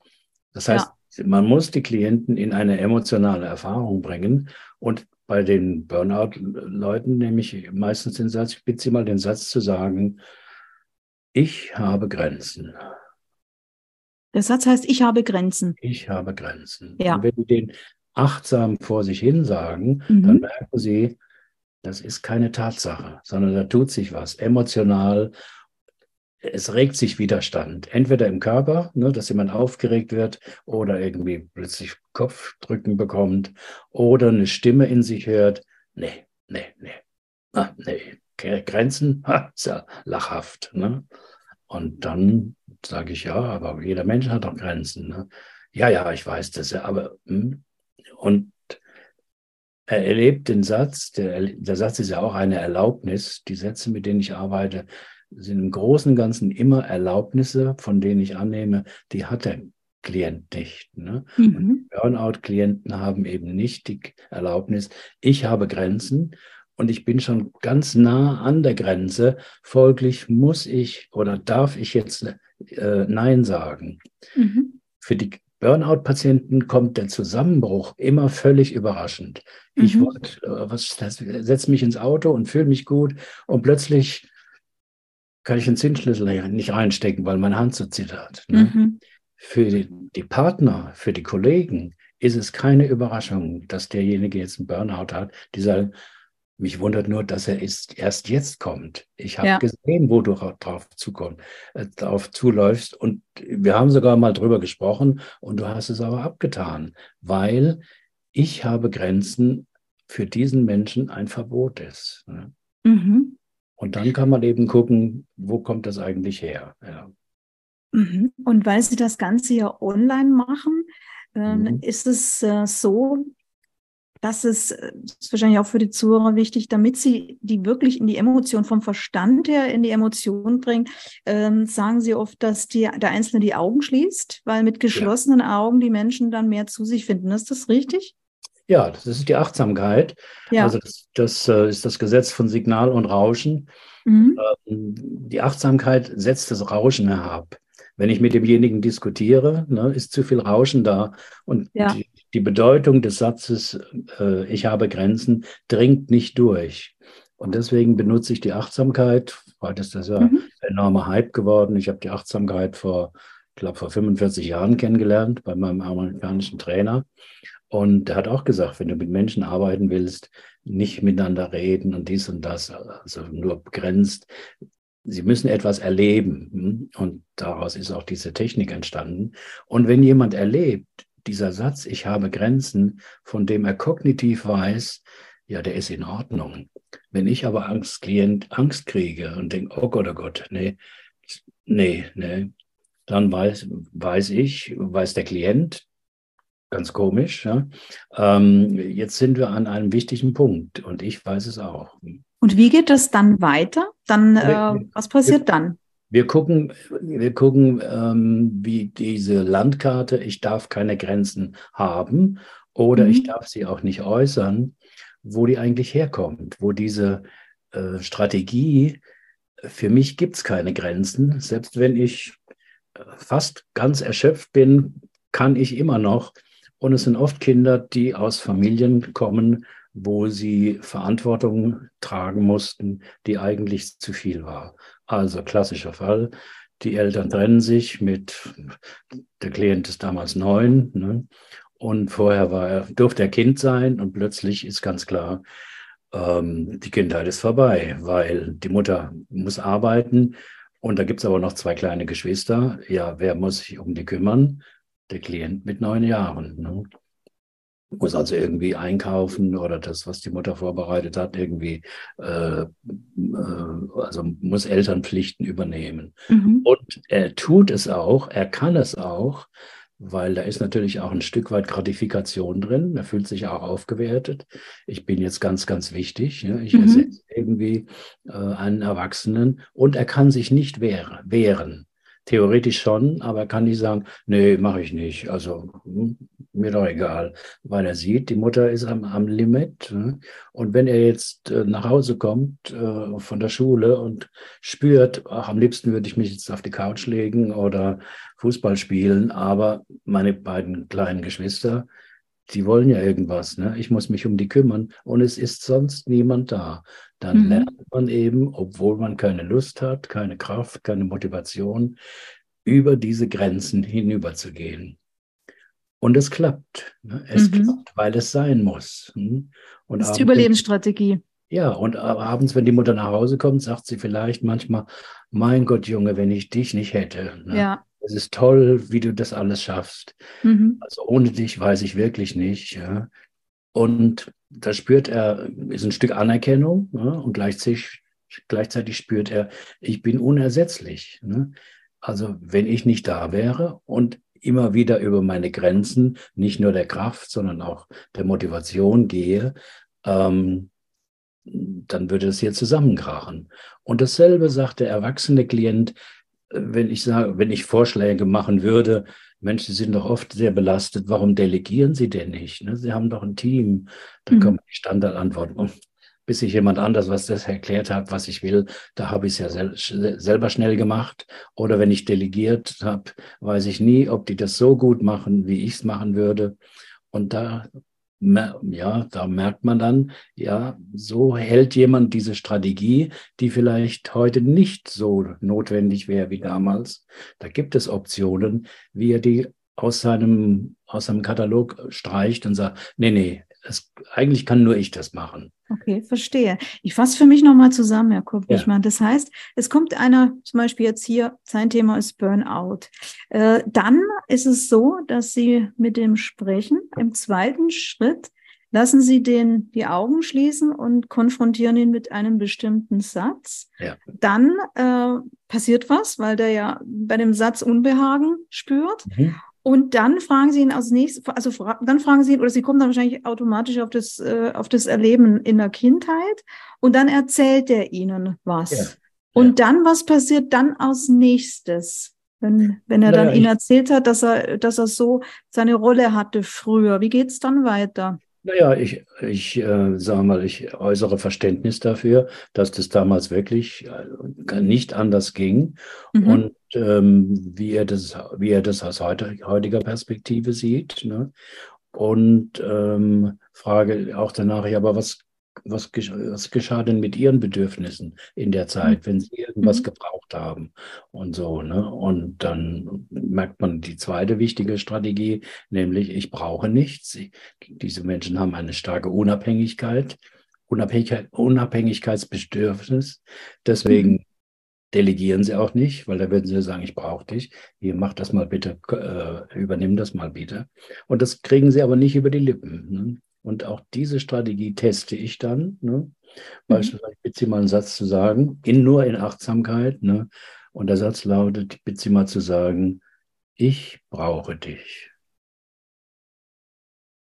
Das heißt, man muss die Klienten in eine emotionale Erfahrung bringen und bei den Burnout-Leuten nehme ich meistens den Satz, ich bitte Sie mal den Satz zu sagen, ich habe Grenzen. Der Satz heißt, ich habe Grenzen. Ich habe Grenzen. Ja. Und wenn Sie den achtsam vor sich hin sagen, mhm. dann merken Sie, das ist keine Tatsache, sondern da tut sich was emotional. Es regt sich Widerstand, entweder im Körper, ne, dass jemand aufgeregt wird oder irgendwie plötzlich Kopfdrücken bekommt oder eine Stimme in sich hört. Nee, nee, nee, ah, nee, Grenzen, *laughs* ha, ist ja lachhaft. Ne? Und dann sage ich, ja, aber jeder Mensch hat doch Grenzen. Ne? Ja, ja, ich weiß das ja, aber hm. und er erlebt den Satz, der, der Satz ist ja auch eine Erlaubnis. Die Sätze, mit denen ich arbeite, sind im Großen und Ganzen immer Erlaubnisse, von denen ich annehme, die hat der Klient nicht. Ne? Mhm. Burnout-Klienten haben eben nicht die Erlaubnis, ich habe Grenzen und ich bin schon ganz nah an der Grenze. Folglich muss ich oder darf ich jetzt äh, Nein sagen. Mhm. Für die Burnout-Patienten kommt der Zusammenbruch immer völlig überraschend. Mhm. Ich äh, was, setze mich ins Auto und fühle mich gut und plötzlich kann ich den Zinsschlüssel nicht reinstecken, weil meine Hand so zittert. Ne? Mhm. Für die, die, Partner, für die Kollegen ist es keine Überraschung, dass derjenige jetzt einen Burnout hat. Die sagen, mich wundert nur, dass er ist, erst jetzt kommt. Ich habe ja. gesehen, wo du drauf, zukomm, äh, drauf zuläufst. Und wir haben sogar mal drüber gesprochen und du hast es aber abgetan, weil ich habe Grenzen für diesen Menschen ein Verbot ist. Ne? Mhm. Und dann kann man eben gucken, wo kommt das eigentlich her. Ja. Mhm. Und weil Sie das Ganze ja online machen, ähm, mhm. ist es äh, so, das ist, äh, ist wahrscheinlich auch für die Zuhörer wichtig, damit sie die wirklich in die Emotion vom Verstand her in die Emotion bringen, ähm, sagen sie oft, dass die, der Einzelne die Augen schließt, weil mit geschlossenen ja. Augen die Menschen dann mehr zu sich finden. Ist das richtig? Ja, das ist die Achtsamkeit. Ja. Also das, das äh, ist das Gesetz von Signal und Rauschen. Mhm. Ähm, die Achtsamkeit setzt das Rauschen herab. Wenn ich mit demjenigen diskutiere, ne, ist zu viel Rauschen da und ja. die, die, Bedeutung des Satzes, äh, ich habe Grenzen, dringt nicht durch. Und deswegen benutze ich die Achtsamkeit. Heute ist das ja mhm. ein enormer Hype geworden. Ich habe die Achtsamkeit vor, ich glaube, vor 45 Jahren kennengelernt bei meinem amerikanischen Trainer. Und er hat auch gesagt, wenn du mit Menschen arbeiten willst, nicht miteinander reden und dies und das, also nur begrenzt. Sie müssen etwas erleben. Hm? Und daraus ist auch diese Technik entstanden. Und wenn jemand erlebt, dieser Satz, ich habe Grenzen, von dem er kognitiv weiß, ja, der ist in Ordnung. Wenn ich aber Angst, Angst kriege und denke, oh Gott, oh Gott, nee, nee, nee, dann weiß, weiß ich, weiß der Klient, ganz komisch, ja, ähm, jetzt sind wir an einem wichtigen Punkt und ich weiß es auch. Und wie geht das dann weiter? Dann, äh, was passiert dann? Wir gucken, wir gucken, ähm, wie diese Landkarte, ich darf keine Grenzen haben oder mhm. ich darf sie auch nicht äußern, wo die eigentlich herkommt, wo diese äh, Strategie, für mich gibt es keine Grenzen, selbst wenn ich äh, fast ganz erschöpft bin, kann ich immer noch. Und es sind oft Kinder, die aus Familien kommen, wo sie Verantwortung tragen mussten, die eigentlich zu viel war. Also klassischer Fall. Die Eltern trennen sich mit, der Klient ist damals neun, ne? und vorher war er, durfte er Kind sein und plötzlich ist ganz klar, ähm, die Kindheit ist vorbei, weil die Mutter muss arbeiten und da gibt es aber noch zwei kleine Geschwister. Ja, wer muss sich um die kümmern? Der Klient mit neun Jahren. Ne? Muss also irgendwie einkaufen oder das, was die Mutter vorbereitet hat, irgendwie, äh, äh, also muss Elternpflichten übernehmen. Mhm. Und er tut es auch, er kann es auch, weil da ist natürlich auch ein Stück weit Gratifikation drin. Er fühlt sich auch aufgewertet. Ich bin jetzt ganz, ganz wichtig. Ja? Ich mhm. ersetze irgendwie äh, einen Erwachsenen und er kann sich nicht wehren. wehren. Theoretisch schon, aber er kann nicht sagen, nee, mache ich nicht. Also hm, mir doch egal, weil er sieht, die Mutter ist am, am Limit. Ne? Und wenn er jetzt äh, nach Hause kommt äh, von der Schule und spürt, ach, am liebsten würde ich mich jetzt auf die Couch legen oder Fußball spielen, aber meine beiden kleinen Geschwister, die wollen ja irgendwas, ne? ich muss mich um die kümmern und es ist sonst niemand da. Dann mhm. lernt man eben, obwohl man keine Lust hat, keine Kraft, keine Motivation, über diese Grenzen hinüberzugehen. Und es klappt. Ne? Es mhm. klappt, weil es sein muss. Hm? Und das ist die Überlebensstrategie. Ja, und abends, wenn die Mutter nach Hause kommt, sagt sie vielleicht manchmal, mein Gott, Junge, wenn ich dich nicht hätte. Ne? Ja. Es ist toll, wie du das alles schaffst. Mhm. Also ohne dich weiß ich wirklich nicht. Ja? Und da spürt er, ist ein Stück Anerkennung ja? und gleichzeitig, gleichzeitig spürt er, ich bin unersetzlich. Ne? Also wenn ich nicht da wäre und immer wieder über meine Grenzen, nicht nur der Kraft, sondern auch der Motivation gehe, ähm, dann würde es hier zusammenkrachen. Und dasselbe sagt der erwachsene Klient, wenn ich sage, wenn ich Vorschläge machen würde, Mensch, Sie sind doch oft sehr belastet, warum delegieren Sie denn nicht? Ne? Sie haben doch ein Team. Dann mhm. kommen die Standardantworten. bis ich jemand anders was das erklärt hat, was ich will, da habe ich es ja sel selber schnell gemacht. Oder wenn ich delegiert habe, weiß ich nie, ob die das so gut machen, wie ich es machen würde. Und da ja, da merkt man dann, ja, so hält jemand diese Strategie, die vielleicht heute nicht so notwendig wäre wie damals. Da gibt es Optionen, wie er die aus seinem, aus seinem Katalog streicht und sagt, nee, nee, es, eigentlich kann nur ich das machen. Okay, verstehe. Ich fasse für mich nochmal zusammen, Herr Kuppwichmann. Ja. Das heißt, es kommt einer, zum Beispiel jetzt hier, sein Thema ist Burnout. Äh, dann ist es so, dass Sie mit dem sprechen. Im zweiten Schritt lassen Sie den die Augen schließen und konfrontieren ihn mit einem bestimmten Satz. Ja. Dann äh, passiert was, weil der ja bei dem Satz Unbehagen spürt. Mhm. Und dann fragen Sie ihn als nächstes, also dann fragen Sie ihn, oder Sie kommen dann wahrscheinlich automatisch auf das, äh, auf das Erleben in der Kindheit und dann erzählt er Ihnen was. Ja. Und ja. dann, was passiert dann als nächstes? Wenn, wenn er naja, dann Ihnen erzählt hat, dass er, dass er so seine Rolle hatte früher, wie geht's dann weiter? Naja, ich, ich äh, sage mal, ich äußere Verständnis dafür, dass das damals wirklich äh, nicht anders ging. Mhm. Und ähm, wie, er das, wie er das aus heutiger Perspektive sieht. Ne? Und ähm, frage auch danach, ja, aber was was, was geschah denn mit Ihren Bedürfnissen in der Zeit, wenn Sie irgendwas mhm. gebraucht haben und so. Ne? Und dann merkt man die zweite wichtige Strategie, nämlich ich brauche nichts. Diese Menschen haben eine starke Unabhängigkeit, Unabhängigkeit Unabhängigkeitsbedürfnis. Deswegen mhm. Delegieren sie auch nicht, weil da würden sie sagen, ich brauche dich. Hier, mach das mal bitte, äh, übernimm das mal bitte. Und das kriegen sie aber nicht über die Lippen. Ne? Und auch diese Strategie teste ich dann. Ne? Mhm. Beispielsweise, ich bitte Sie mal einen Satz zu sagen, in, nur in Achtsamkeit. Ne? Und der Satz lautet, ich bitte Sie mal zu sagen, ich brauche dich.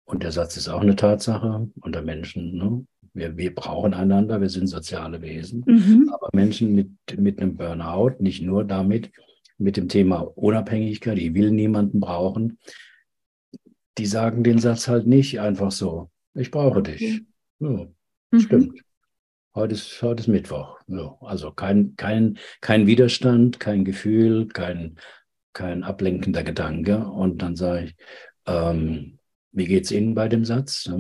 Und der Satz ist auch eine Tatsache unter Menschen. Ne? Wir, wir brauchen einander, wir sind soziale Wesen. Mhm. Aber Menschen mit, mit einem Burnout, nicht nur damit, mit dem Thema Unabhängigkeit, ich will niemanden brauchen, die sagen den Satz halt nicht einfach so. Ich brauche dich. Ja, mhm. Stimmt. Heute ist, heute ist Mittwoch. Ja, also kein, kein, kein Widerstand, kein Gefühl, kein, kein ablenkender Gedanke. Und dann sage ich, ähm, wie geht es Ihnen bei dem Satz?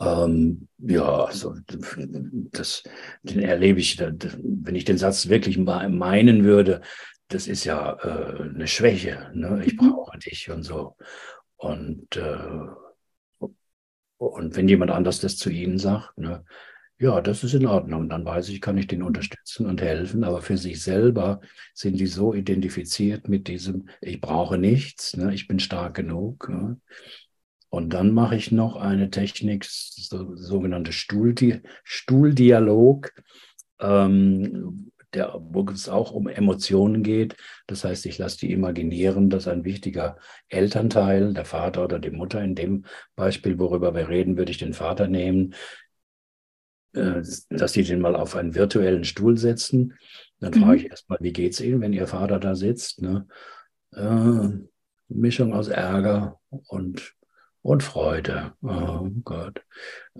Ähm, ja, so, das, den erlebe ich, wenn ich den Satz wirklich meinen würde, das ist ja äh, eine Schwäche. Ne? Ich mhm. brauche dich und so. Und, äh, und wenn jemand anders das zu Ihnen sagt, ne, ja, das ist in Ordnung, dann weiß ich, kann ich den unterstützen und helfen. Aber für sich selber sind die so identifiziert mit diesem, ich brauche nichts, ne, ich bin stark genug. Ne. Und dann mache ich noch eine Technik, so, sogenannte Stuhldi Stuhldialog, ähm, der, wo es auch um Emotionen geht. Das heißt, ich lasse die imaginieren, dass ein wichtiger Elternteil, der Vater oder die Mutter, in dem Beispiel, worüber wir reden, würde ich den Vater nehmen, äh, dass sie den mal auf einen virtuellen Stuhl setzen. Dann mhm. frage ich erstmal, wie geht es Ihnen, wenn Ihr Vater da sitzt? Ne? Äh, Mischung aus Ärger und und Freude. Oh Gott.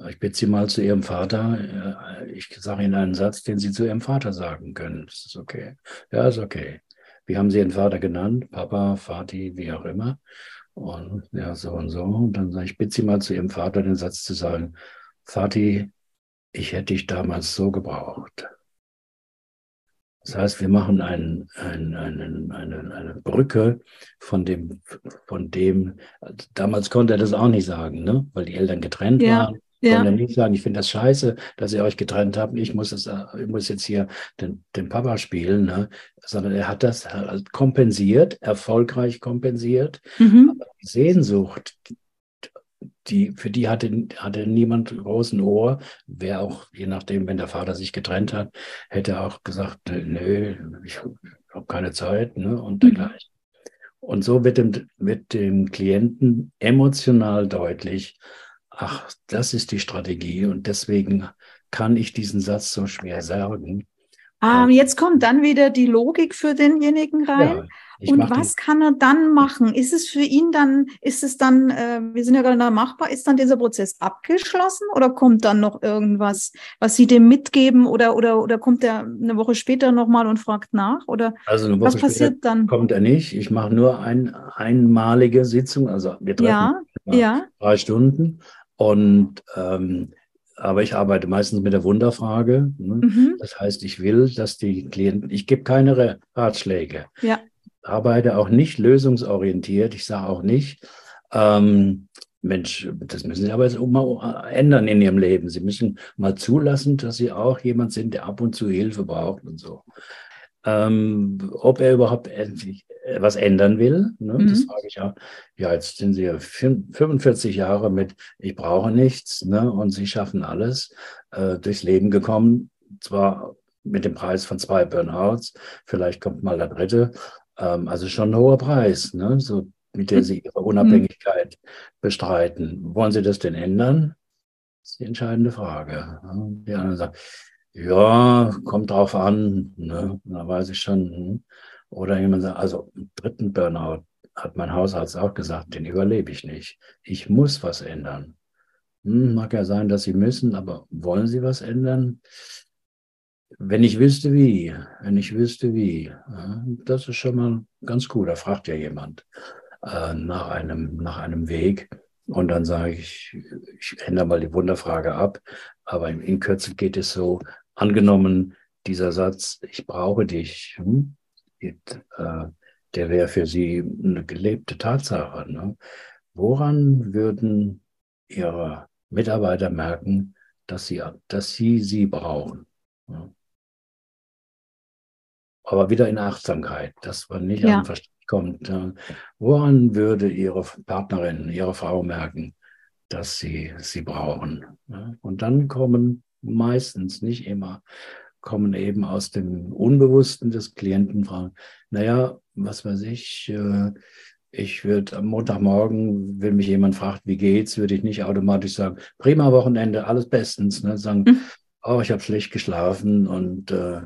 Ich bitte Sie mal zu Ihrem Vater. Äh, ich sage Ihnen einen Satz, den Sie zu Ihrem Vater sagen können. Ist das okay? Ja, ist okay. Wie haben Sie Ihren Vater genannt? Papa, Vati, wie auch immer. Und ja, so und so. Und dann sage ich, bitte Sie mal zu Ihrem Vater den Satz zu sagen, Vati, ich hätte dich damals so gebraucht. Das heißt, wir machen ein, ein, ein, eine, eine Brücke von dem, von dem, damals konnte er das auch nicht sagen, ne? weil die Eltern getrennt ja. waren. Ja. Konnte er nicht sagen, ich finde das scheiße, dass ihr euch getrennt habt. Ich muss, das, ich muss jetzt hier den, den Papa spielen, ne? sondern er hat das kompensiert, erfolgreich kompensiert. Mhm. Aber die Sehnsucht, die, für die hatte, hatte niemand großen Ohr. Wer auch, je nachdem, wenn der Vater sich getrennt hat, hätte auch gesagt, nö, ich habe keine Zeit ne, und mhm. dergleichen. Und so wird dem, wird dem Klienten emotional deutlich, ach, das ist die Strategie und deswegen kann ich diesen Satz so schwer sagen. Ähm, jetzt kommt dann wieder die Logik für denjenigen rein. Ja. Und was kann er dann machen? Ist es für ihn dann, ist es dann, äh, wir sind ja gerade da machbar, ist dann dieser Prozess abgeschlossen oder kommt dann noch irgendwas, was Sie dem mitgeben oder, oder, oder kommt er eine Woche später nochmal und fragt nach? Oder also eine Woche was passiert dann? Kommt er nicht. Ich mache nur eine einmalige Sitzung, also wir treffen ja, ja. drei Stunden und ähm, aber ich arbeite meistens mit der Wunderfrage. Ne? Mhm. Das heißt, ich will, dass die Klienten, ich gebe keine Ratschläge. Ja arbeite auch nicht lösungsorientiert. Ich sage auch nicht, ähm, Mensch, das müssen Sie aber jetzt auch mal ändern in Ihrem Leben. Sie müssen mal zulassen, dass Sie auch jemand sind, der ab und zu Hilfe braucht und so. Ähm, ob er überhaupt was ändern will, ne? mhm. das frage ich auch. Ja, jetzt sind Sie 45 Jahre mit Ich brauche nichts ne? und Sie schaffen alles äh, durchs Leben gekommen. Zwar mit dem Preis von zwei Burnouts, vielleicht kommt mal der dritte, ähm, also schon ein hoher Preis, ne? so, mit der Sie Ihre Unabhängigkeit bestreiten. Wollen Sie das denn ändern? Das ist die entscheidende Frage. Die anderen sagen, ja, kommt drauf an. Ne? Da weiß ich schon. Hm. Oder jemand sagt, also im dritten Burnout hat mein Hausarzt auch gesagt, den überlebe ich nicht. Ich muss was ändern. Hm, mag ja sein, dass Sie müssen, aber wollen Sie was ändern? Wenn ich wüsste wie, wenn ich wüsste wie, das ist schon mal ganz gut. Da fragt ja jemand äh, nach, einem, nach einem Weg. Und dann sage ich, ich ändere mal die Wunderfrage ab. Aber in Kürze geht es so, angenommen, dieser Satz, ich brauche dich, hm, äh, der wäre für Sie eine gelebte Tatsache. Ne? Woran würden Ihre Mitarbeiter merken, dass Sie, dass Sie sie brauchen? Aber wieder in Achtsamkeit, dass man nicht ja. an Verstand kommt. Woran würde Ihre Partnerin, Ihre Frau merken, dass Sie sie brauchen? Und dann kommen meistens, nicht immer, kommen eben aus dem Unbewussten des Klienten Fragen, naja, was weiß ich, äh, ich würde am Montagmorgen, wenn mich jemand fragt, wie geht's, würde ich nicht automatisch sagen, prima Wochenende, alles bestens. Ne? Sagen, hm oh, ich habe schlecht geschlafen und äh,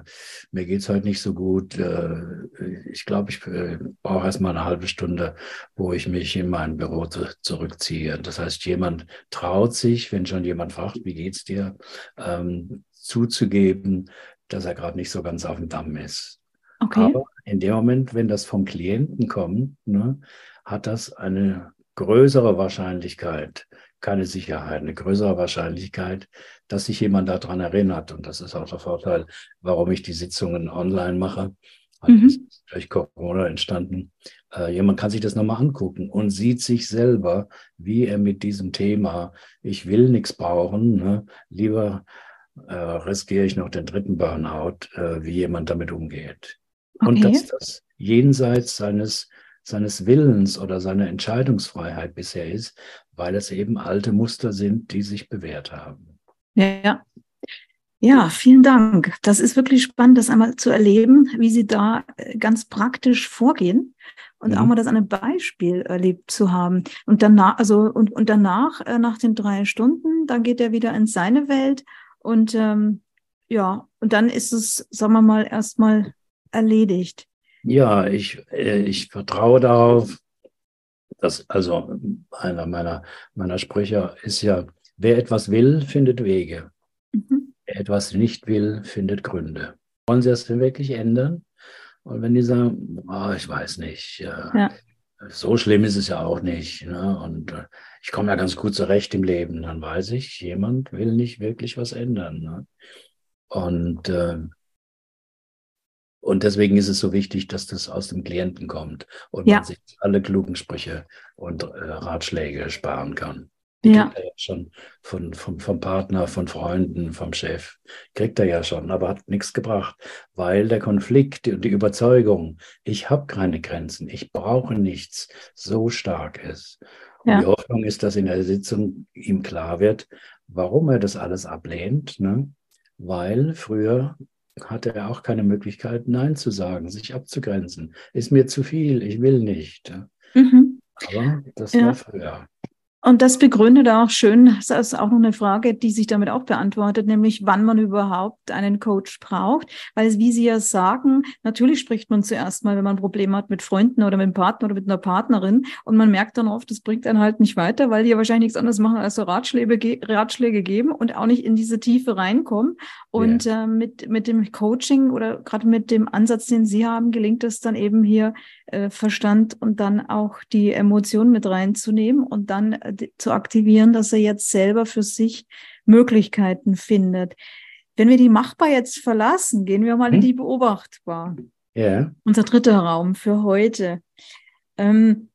mir geht's heute nicht so gut. Äh, ich glaube, ich äh, brauche erstmal eine halbe Stunde, wo ich mich in mein Büro zu, zurückziehe. Das heißt, jemand traut sich, wenn schon jemand fragt, wie geht's dir, ähm, zuzugeben, dass er gerade nicht so ganz auf dem Damm ist. Okay. Aber in dem Moment, wenn das vom Klienten kommt, ne, hat das eine größere Wahrscheinlichkeit, keine Sicherheit, eine größere Wahrscheinlichkeit, dass sich jemand daran erinnert. Und das ist auch der Vorteil, warum ich die Sitzungen online mache. Mhm. Ist durch Corona entstanden. Äh, jemand kann sich das nochmal angucken und sieht sich selber, wie er mit diesem Thema, ich will nichts brauchen, ne, lieber äh, riskiere ich noch den dritten Burnout, äh, wie jemand damit umgeht. Okay. Und dass das jenseits seines seines Willens oder seiner Entscheidungsfreiheit bisher ist, weil es eben alte Muster sind, die sich bewährt haben. Ja. Ja, vielen Dank. Das ist wirklich spannend, das einmal zu erleben, wie Sie da äh, ganz praktisch vorgehen und mhm. auch mal das an einem Beispiel erlebt zu haben. Und danach, also und, und danach, äh, nach den drei Stunden, dann geht er wieder in seine Welt und ähm, ja, und dann ist es, sagen wir mal, erstmal erledigt. Ja, ich, äh, ich vertraue darauf, dass, also einer meiner, meiner Sprüche ist ja, wer etwas will, findet Wege. Mhm. Wer etwas nicht will, findet Gründe. Wollen Sie das denn wirklich ändern? Und wenn die sagen, oh, ich weiß nicht, ja. so schlimm ist es ja auch nicht. Ne? Und äh, ich komme ja ganz gut zurecht im Leben. Dann weiß ich, jemand will nicht wirklich was ändern. Ne? Und, äh, und deswegen ist es so wichtig, dass das aus dem Klienten kommt und ja. man sich alle klugen Sprüche und äh, Ratschläge sparen kann. Die ja. kriegt er ja schon von, vom, vom Partner, von Freunden, vom Chef. Kriegt er ja schon, aber hat nichts gebracht, weil der Konflikt und die Überzeugung, ich habe keine Grenzen, ich brauche nichts, so stark ist. Und ja. die Hoffnung ist, dass in der Sitzung ihm klar wird, warum er das alles ablehnt. Ne? Weil früher hatte er auch keine Möglichkeit, Nein zu sagen, sich abzugrenzen. Ist mir zu viel, ich will nicht. Mhm. Aber das ja. war früher. Und das begründet auch schön, das ist auch noch eine Frage, die sich damit auch beantwortet, nämlich wann man überhaupt einen Coach braucht. Weil, wie Sie ja sagen, natürlich spricht man zuerst mal, wenn man Probleme hat mit Freunden oder mit einem Partner oder mit einer Partnerin. Und man merkt dann oft, das bringt einen halt nicht weiter, weil die ja wahrscheinlich nichts anderes machen, als so Ratschläge, Ratschläge geben und auch nicht in diese Tiefe reinkommen. Und yeah. äh, mit, mit dem Coaching oder gerade mit dem Ansatz, den Sie haben, gelingt es dann eben hier äh, Verstand und dann auch die Emotionen mit reinzunehmen und dann äh, zu aktivieren, dass er jetzt selber für sich Möglichkeiten findet. Wenn wir die machbar jetzt verlassen, gehen wir mal hm? in die beobachtbar. Ja. Unser dritter Raum für heute. Ähm,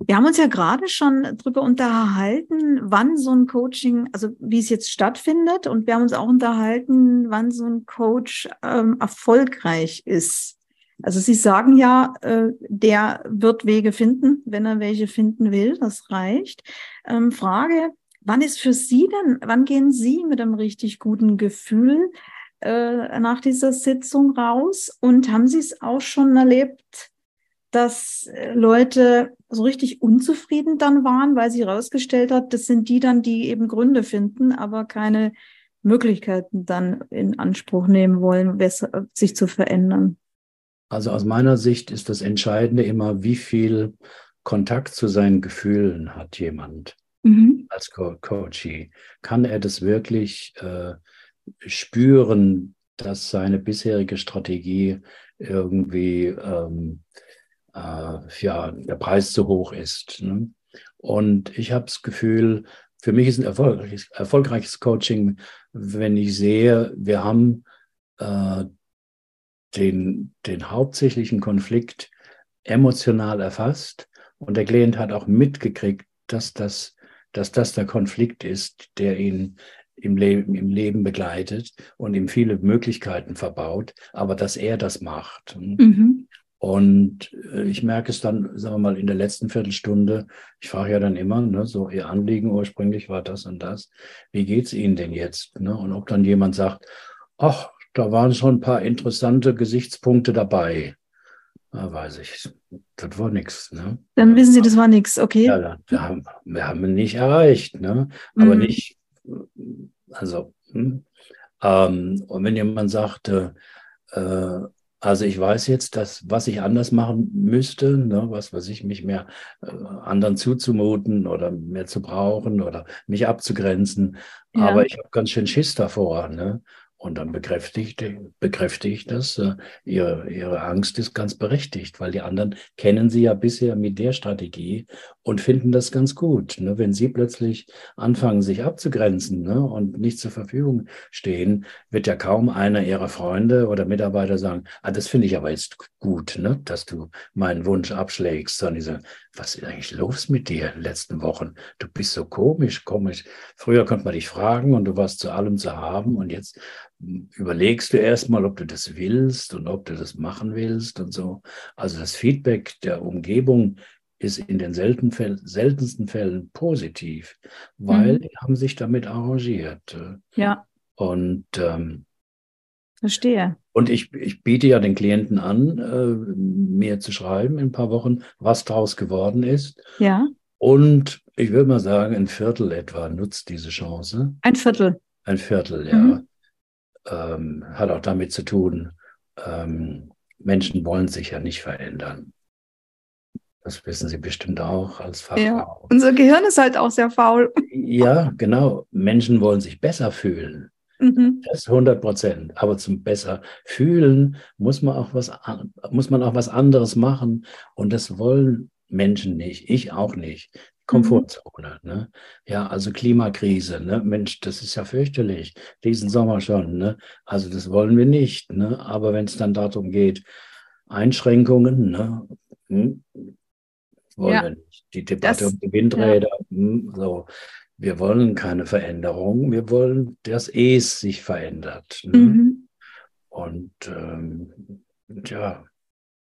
wir haben uns ja gerade schon darüber unterhalten, wann so ein Coaching, also wie es jetzt stattfindet. Und wir haben uns auch unterhalten, wann so ein Coach ähm, erfolgreich ist. Also Sie sagen ja, äh, der wird Wege finden, wenn er welche finden will. Das reicht. Ähm, Frage, wann ist für Sie denn, wann gehen Sie mit einem richtig guten Gefühl äh, nach dieser Sitzung raus? Und haben Sie es auch schon erlebt, dass äh, Leute so richtig unzufrieden dann waren, weil sie herausgestellt hat, das sind die dann, die eben Gründe finden, aber keine Möglichkeiten dann in Anspruch nehmen wollen, sich zu verändern. Also aus meiner Sicht ist das Entscheidende immer, wie viel Kontakt zu seinen Gefühlen hat jemand mhm. als Co Coachee. Kann er das wirklich äh, spüren, dass seine bisherige Strategie irgendwie ähm, äh, ja, der Preis zu hoch ist. Ne? Und ich habe das Gefühl, für mich ist ein erfolgreiches, erfolgreiches Coaching, wenn ich sehe, wir haben äh, den, den hauptsächlichen Konflikt emotional erfasst und der Klient hat auch mitgekriegt, dass das, dass das der Konflikt ist, der ihn im Leben, im Leben begleitet und ihm viele Möglichkeiten verbaut, aber dass er das macht. Mhm. Und äh, ich merke es dann, sagen wir mal, in der letzten Viertelstunde, ich frage ja dann immer, ne, so Ihr Anliegen ursprünglich war das und das, wie geht's Ihnen denn jetzt? Ne? Und ob dann jemand sagt, ach, da waren schon ein paar interessante Gesichtspunkte dabei. Da weiß ich, das war nichts. Ne? Dann wissen Sie, das war nichts, okay. Ja, wir haben, wir haben ihn nicht erreicht, ne? aber mhm. nicht, also, hm? ähm, und wenn jemand sagte, äh, also ich weiß jetzt, dass was ich anders machen müsste, ne, was weiß ich, mich mehr äh, anderen zuzumuten oder mehr zu brauchen oder mich abzugrenzen. Ja. Aber ich habe ganz schön Schiss davor. Ne? Und dann bekräftigt, bekräftigt das, äh, ihre, ihre Angst ist ganz berechtigt, weil die anderen kennen sie ja bisher mit der Strategie und finden das ganz gut. Ne? Wenn sie plötzlich anfangen, sich abzugrenzen ne? und nicht zur Verfügung stehen, wird ja kaum einer ihrer Freunde oder Mitarbeiter sagen, ah, das finde ich aber jetzt gut, ne? dass du meinen Wunsch abschlägst. Sondern die sagen, was ist eigentlich los mit dir in den letzten Wochen? Du bist so komisch, komisch. Früher konnte man dich fragen und du warst zu allem zu haben und jetzt überlegst du erstmal, ob du das willst und ob du das machen willst und so. Also das Feedback der Umgebung ist in den selten Fällen, seltensten Fällen positiv, weil mhm. die haben sich damit arrangiert. Ja. Und ähm, Verstehe. Und ich, ich biete ja den Klienten an, äh, mir zu schreiben in ein paar Wochen, was daraus geworden ist. Ja. Und ich würde mal sagen, ein Viertel etwa nutzt diese Chance. Ein Viertel. Ein Viertel, ja. Mhm ähm, hat auch damit zu tun, ähm, Menschen wollen sich ja nicht verändern. Das wissen Sie bestimmt auch als Fachfrau. Ja, unser Gehirn ist halt auch sehr faul. Ja, genau. Menschen wollen sich besser fühlen. Mhm. Das ist 100 Prozent. Aber zum besser fühlen muss man auch was, muss man auch was anderes machen. Und das wollen Menschen nicht. Ich auch nicht. Komfortzone. Mhm. Ne? Ja, also Klimakrise. Ne? Mensch, das ist ja fürchterlich. Diesen Sommer schon. Ne? Also das wollen wir nicht. Ne? Aber wenn es dann darum geht, Einschränkungen, ne? Hm, wollen ja. wir nicht. Die Debatte das, um die Windräder, ja. hm, so. Wir wollen keine Veränderung, wir wollen, dass es sich verändert. Ne? Mhm. Und ähm, ja,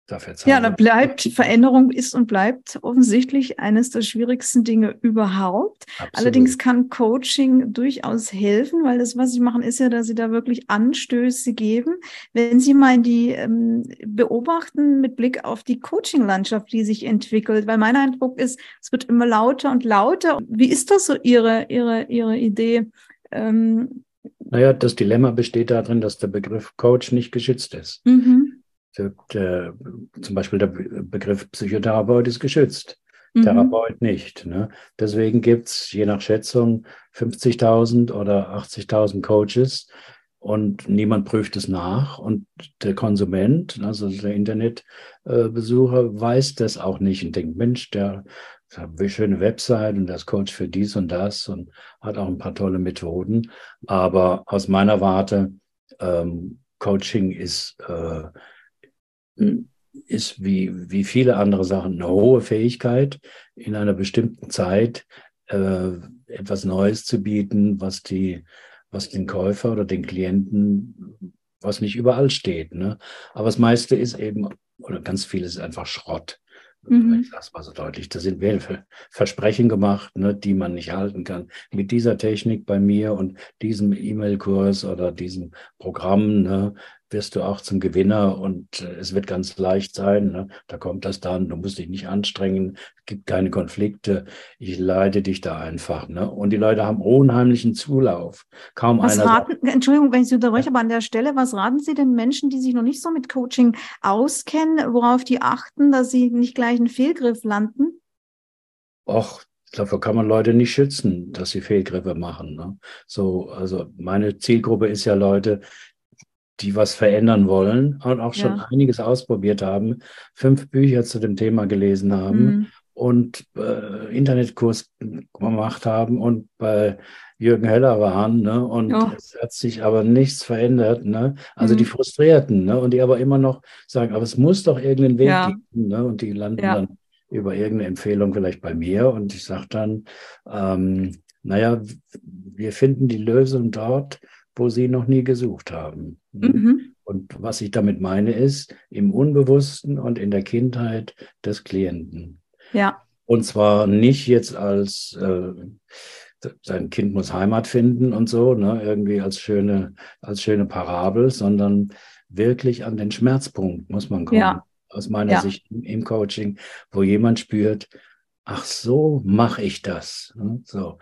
dafür zahlen. Ja, da bleibt Veränderung ist und bleibt offensichtlich eines der schwierigsten Dinge überhaupt. Absolut. Allerdings kann Coaching durchaus helfen, weil das, was Sie machen, ist ja, dass Sie da wirklich Anstöße geben. Wenn Sie mal die ähm, beobachten mit Blick auf die Coaching-Landschaft, die sich entwickelt, weil mein Eindruck ist, es wird immer lauter und lauter. Wie ist das so Ihre, Ihre, Ihre Idee? Ähm, naja, das Dilemma besteht darin, dass der Begriff Coach nicht geschützt ist. Mhm. Der, zum Beispiel der Begriff Psychotherapeut ist geschützt, mhm. Therapeut nicht. Ne? Deswegen gibt es je nach Schätzung 50.000 oder 80.000 Coaches und niemand prüft es nach. Und der Konsument, also der Internetbesucher, weiß das auch nicht und denkt, Mensch, der hat eine schöne Website und der ist Coach für dies und das und hat auch ein paar tolle Methoden. Aber aus meiner Warte, ähm, Coaching ist äh, ist wie, wie viele andere Sachen eine hohe Fähigkeit, in einer bestimmten Zeit äh, etwas Neues zu bieten, was die, was den Käufer oder den Klienten, was nicht überall steht. Ne? Aber das meiste ist eben, oder ganz vieles ist einfach Schrott. Mhm. Ich sage es mal so deutlich, da sind Versprechen gemacht, ne, die man nicht halten kann. Mit dieser Technik bei mir und diesem E-Mail-Kurs oder diesem Programm ne, wirst du auch zum Gewinner und äh, es wird ganz leicht sein. Ne? Da kommt das dann, du musst dich nicht anstrengen, es gibt keine Konflikte, ich leite dich da einfach. Ne? Und die Leute haben unheimlichen Zulauf. Kaum was einer. Raten, Entschuldigung, wenn ich Sie unterbreche, aber an der Stelle, was raten Sie den Menschen, die sich noch nicht so mit Coaching auskennen, worauf die achten, dass sie nicht gleich einen Fehlgriff landen? Och, Dafür kann man Leute nicht schützen, dass sie Fehlgriffe machen. Ne? So, also meine Zielgruppe ist ja Leute, die was verändern wollen und auch schon ja. einiges ausprobiert haben, fünf Bücher zu dem Thema gelesen haben mhm. und äh, Internetkurs gemacht haben und bei Jürgen Heller waren, ne? Und oh. es hat sich aber nichts verändert, ne? Also mhm. die Frustrierten, ne? Und die aber immer noch sagen, aber es muss doch irgendeinen Weg ja. geben, ne? Und die landen ja. dann über irgendeine Empfehlung vielleicht bei mir und ich sage dann, ähm, naja, wir finden die Lösung dort, wo sie noch nie gesucht haben. Mhm. Und was ich damit meine, ist im Unbewussten und in der Kindheit des Klienten. Ja. Und zwar nicht jetzt als äh, sein Kind muss Heimat finden und so, ne, irgendwie als schöne, als schöne Parabel, sondern wirklich an den Schmerzpunkt muss man kommen. Ja. Aus meiner ja. Sicht im, Coaching, wo jemand spürt, ach so mache ich das. Ne, so,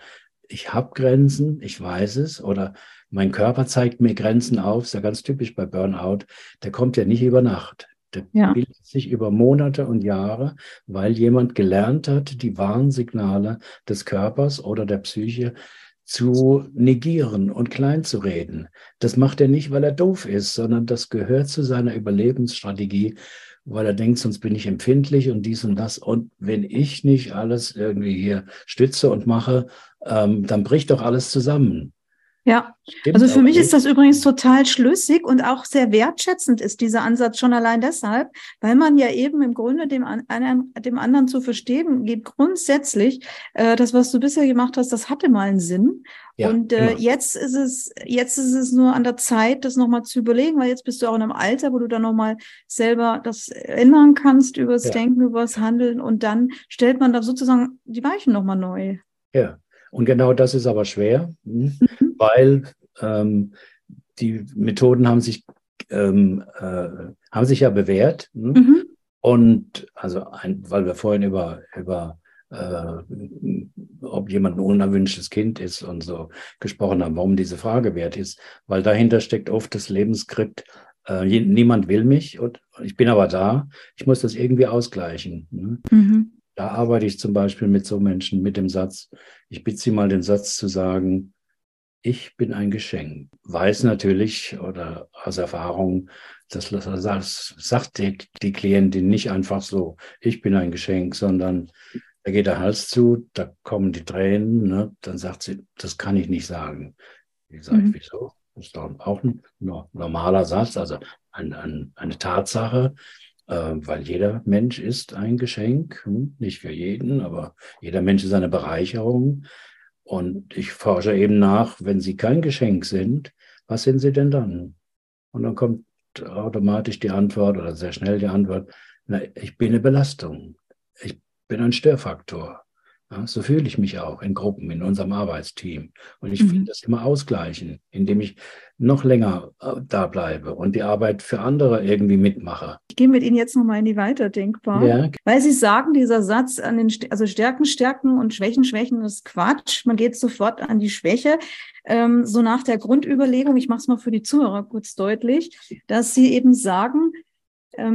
ich habe Grenzen, ich weiß es, oder mein Körper zeigt mir Grenzen auf, ist ja ganz typisch bei Burnout. Der kommt ja nicht über Nacht. Der ja. bildet sich über Monate und Jahre, weil jemand gelernt hat, die Warnsignale des Körpers oder der Psyche zu negieren und klein zu reden. Das macht er nicht, weil er doof ist, sondern das gehört zu seiner Überlebensstrategie, weil er denkt, sonst bin ich empfindlich und dies und das. Und wenn ich nicht alles irgendwie hier stütze und mache, ähm, dann bricht doch alles zusammen. Ja, Stimmt also für mich ist das übrigens total schlüssig und auch sehr wertschätzend ist dieser Ansatz schon allein deshalb, weil man ja eben im Grunde dem, anderen, dem anderen zu verstehen geht, grundsätzlich, äh, das, was du bisher gemacht hast, das hatte mal einen Sinn. Ja, und äh, genau. jetzt ist es, jetzt ist es nur an der Zeit, das nochmal zu überlegen, weil jetzt bist du auch in einem Alter, wo du dann nochmal selber das ändern kannst übers ja. Denken, übers Handeln und dann stellt man da sozusagen die Weichen nochmal neu. Ja, und genau das ist aber schwer, hm, mhm. weil ähm, die Methoden haben sich, ähm, äh, haben sich ja bewährt. Hm? Mhm. Und also, ein, weil wir vorhin über, über äh, ob jemand ein unerwünschtes Kind ist und so gesprochen haben, warum diese Frage wert ist, weil dahinter steckt oft das Lebensskript, äh, niemand will mich und ich bin aber da, ich muss das irgendwie ausgleichen. Ne? Mhm. Da arbeite ich zum Beispiel mit so Menschen mit dem Satz, ich bitte Sie mal den Satz zu sagen, ich bin ein Geschenk. Weiß natürlich oder aus Erfahrung, das, das sagt die, die Klientin nicht einfach so, ich bin ein Geschenk, sondern da geht der Hals zu, da kommen die Tränen, ne? dann sagt sie, das kann ich nicht sagen. Ich sage, mhm. wieso? Das ist doch auch ein normaler Satz, also ein, ein, eine Tatsache, äh, weil jeder Mensch ist ein Geschenk, hm? nicht für jeden, aber jeder Mensch ist eine Bereicherung. Und ich forsche eben nach, wenn sie kein Geschenk sind, was sind sie denn dann? Und dann kommt automatisch die Antwort oder sehr schnell die Antwort, na, ich bin eine Belastung. Ich bin ein Störfaktor. Ja, so fühle ich mich auch in Gruppen, in unserem Arbeitsteam. Und ich mhm. will das immer ausgleichen, indem ich noch länger äh, da bleibe und die Arbeit für andere irgendwie mitmache. Ich gehe mit Ihnen jetzt nochmal in die Weiterdenkbar. Ja. Weil Sie sagen, dieser Satz an den, also Stärken, Stärken und Schwächen, Schwächen ist Quatsch. Man geht sofort an die Schwäche. Ähm, so nach der Grundüberlegung, ich mache es mal für die Zuhörer kurz deutlich, dass Sie eben sagen,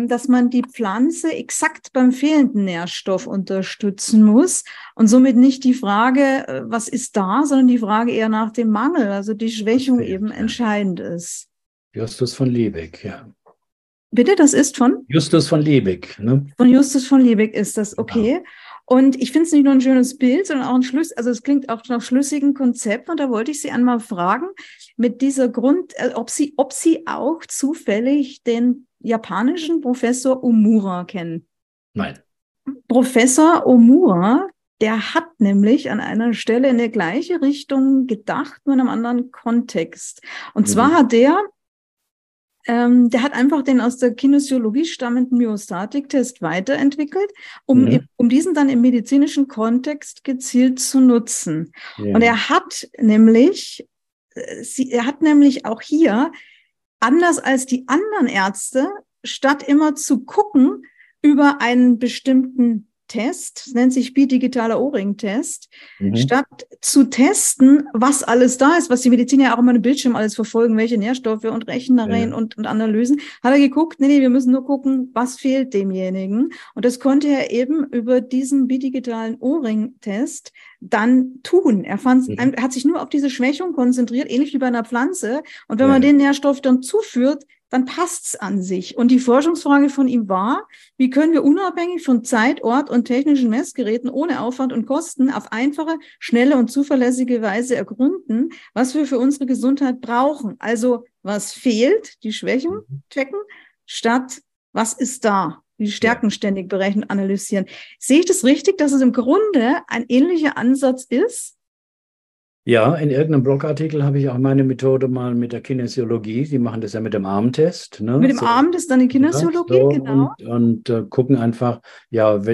dass man die Pflanze exakt beim fehlenden Nährstoff unterstützen muss und somit nicht die Frage, äh, was ist da, sondern die Frage eher nach dem Mangel, also die Schwächung okay, eben ja. entscheidend ist. Justus von Liebig, ja. Bitte, das ist von? Justus von Liebig. Ne? Von Justus von Liebig ist das, genau. okay. Ja. Und ich finde es nicht nur ein schönes Bild, sondern auch ein Schlüssig, also es klingt auch nach schlüssigen Konzept. Und da wollte ich Sie einmal fragen, mit dieser Grund, äh, ob Sie, ob Sie auch zufällig den japanischen Professor Omura kennen? Nein. Professor Omura, der hat nämlich an einer Stelle in der gleiche Richtung gedacht, nur in einem anderen Kontext. Und mhm. zwar hat der, ähm, der hat einfach den aus der Kinesiologie stammenden Myostatik-Test weiterentwickelt, um, mhm. um diesen dann im medizinischen Kontext gezielt zu nutzen. Ja. Und er hat nämlich, äh, sie, er hat nämlich auch hier anders als die anderen Ärzte, statt immer zu gucken über einen bestimmten Test, das nennt sich bidigitaler O-Ring-Test, mhm. statt zu testen, was alles da ist, was die Mediziner ja auch immer im Bildschirm alles verfolgen, welche Nährstoffe und Rechnereien ja. und, und Analysen, hat er geguckt, nee, nee, wir müssen nur gucken, was fehlt demjenigen. Und das konnte er eben über diesen bidigitalen O-Ring-Test dann tun. Er, fand, mhm. er hat sich nur auf diese Schwächung konzentriert, ähnlich wie bei einer Pflanze. Und wenn ja. man den Nährstoff dann zuführt, dann passt's an sich. Und die Forschungsfrage von ihm war, wie können wir unabhängig von Zeit, Ort und technischen Messgeräten ohne Aufwand und Kosten auf einfache, schnelle und zuverlässige Weise ergründen, was wir für unsere Gesundheit brauchen. Also was fehlt, die Schwächen checken, statt was ist da, die Stärken ständig berechnen, analysieren. Sehe ich das richtig, dass es im Grunde ein ähnlicher Ansatz ist? Ja, in irgendeinem Blogartikel habe ich auch meine Methode mal mit der Kinesiologie. Die machen das ja mit dem Armtest. Ne? Mit dem so, Armtest dann die Kinesiologie, ja, so, genau. Und, und äh, gucken einfach, ja,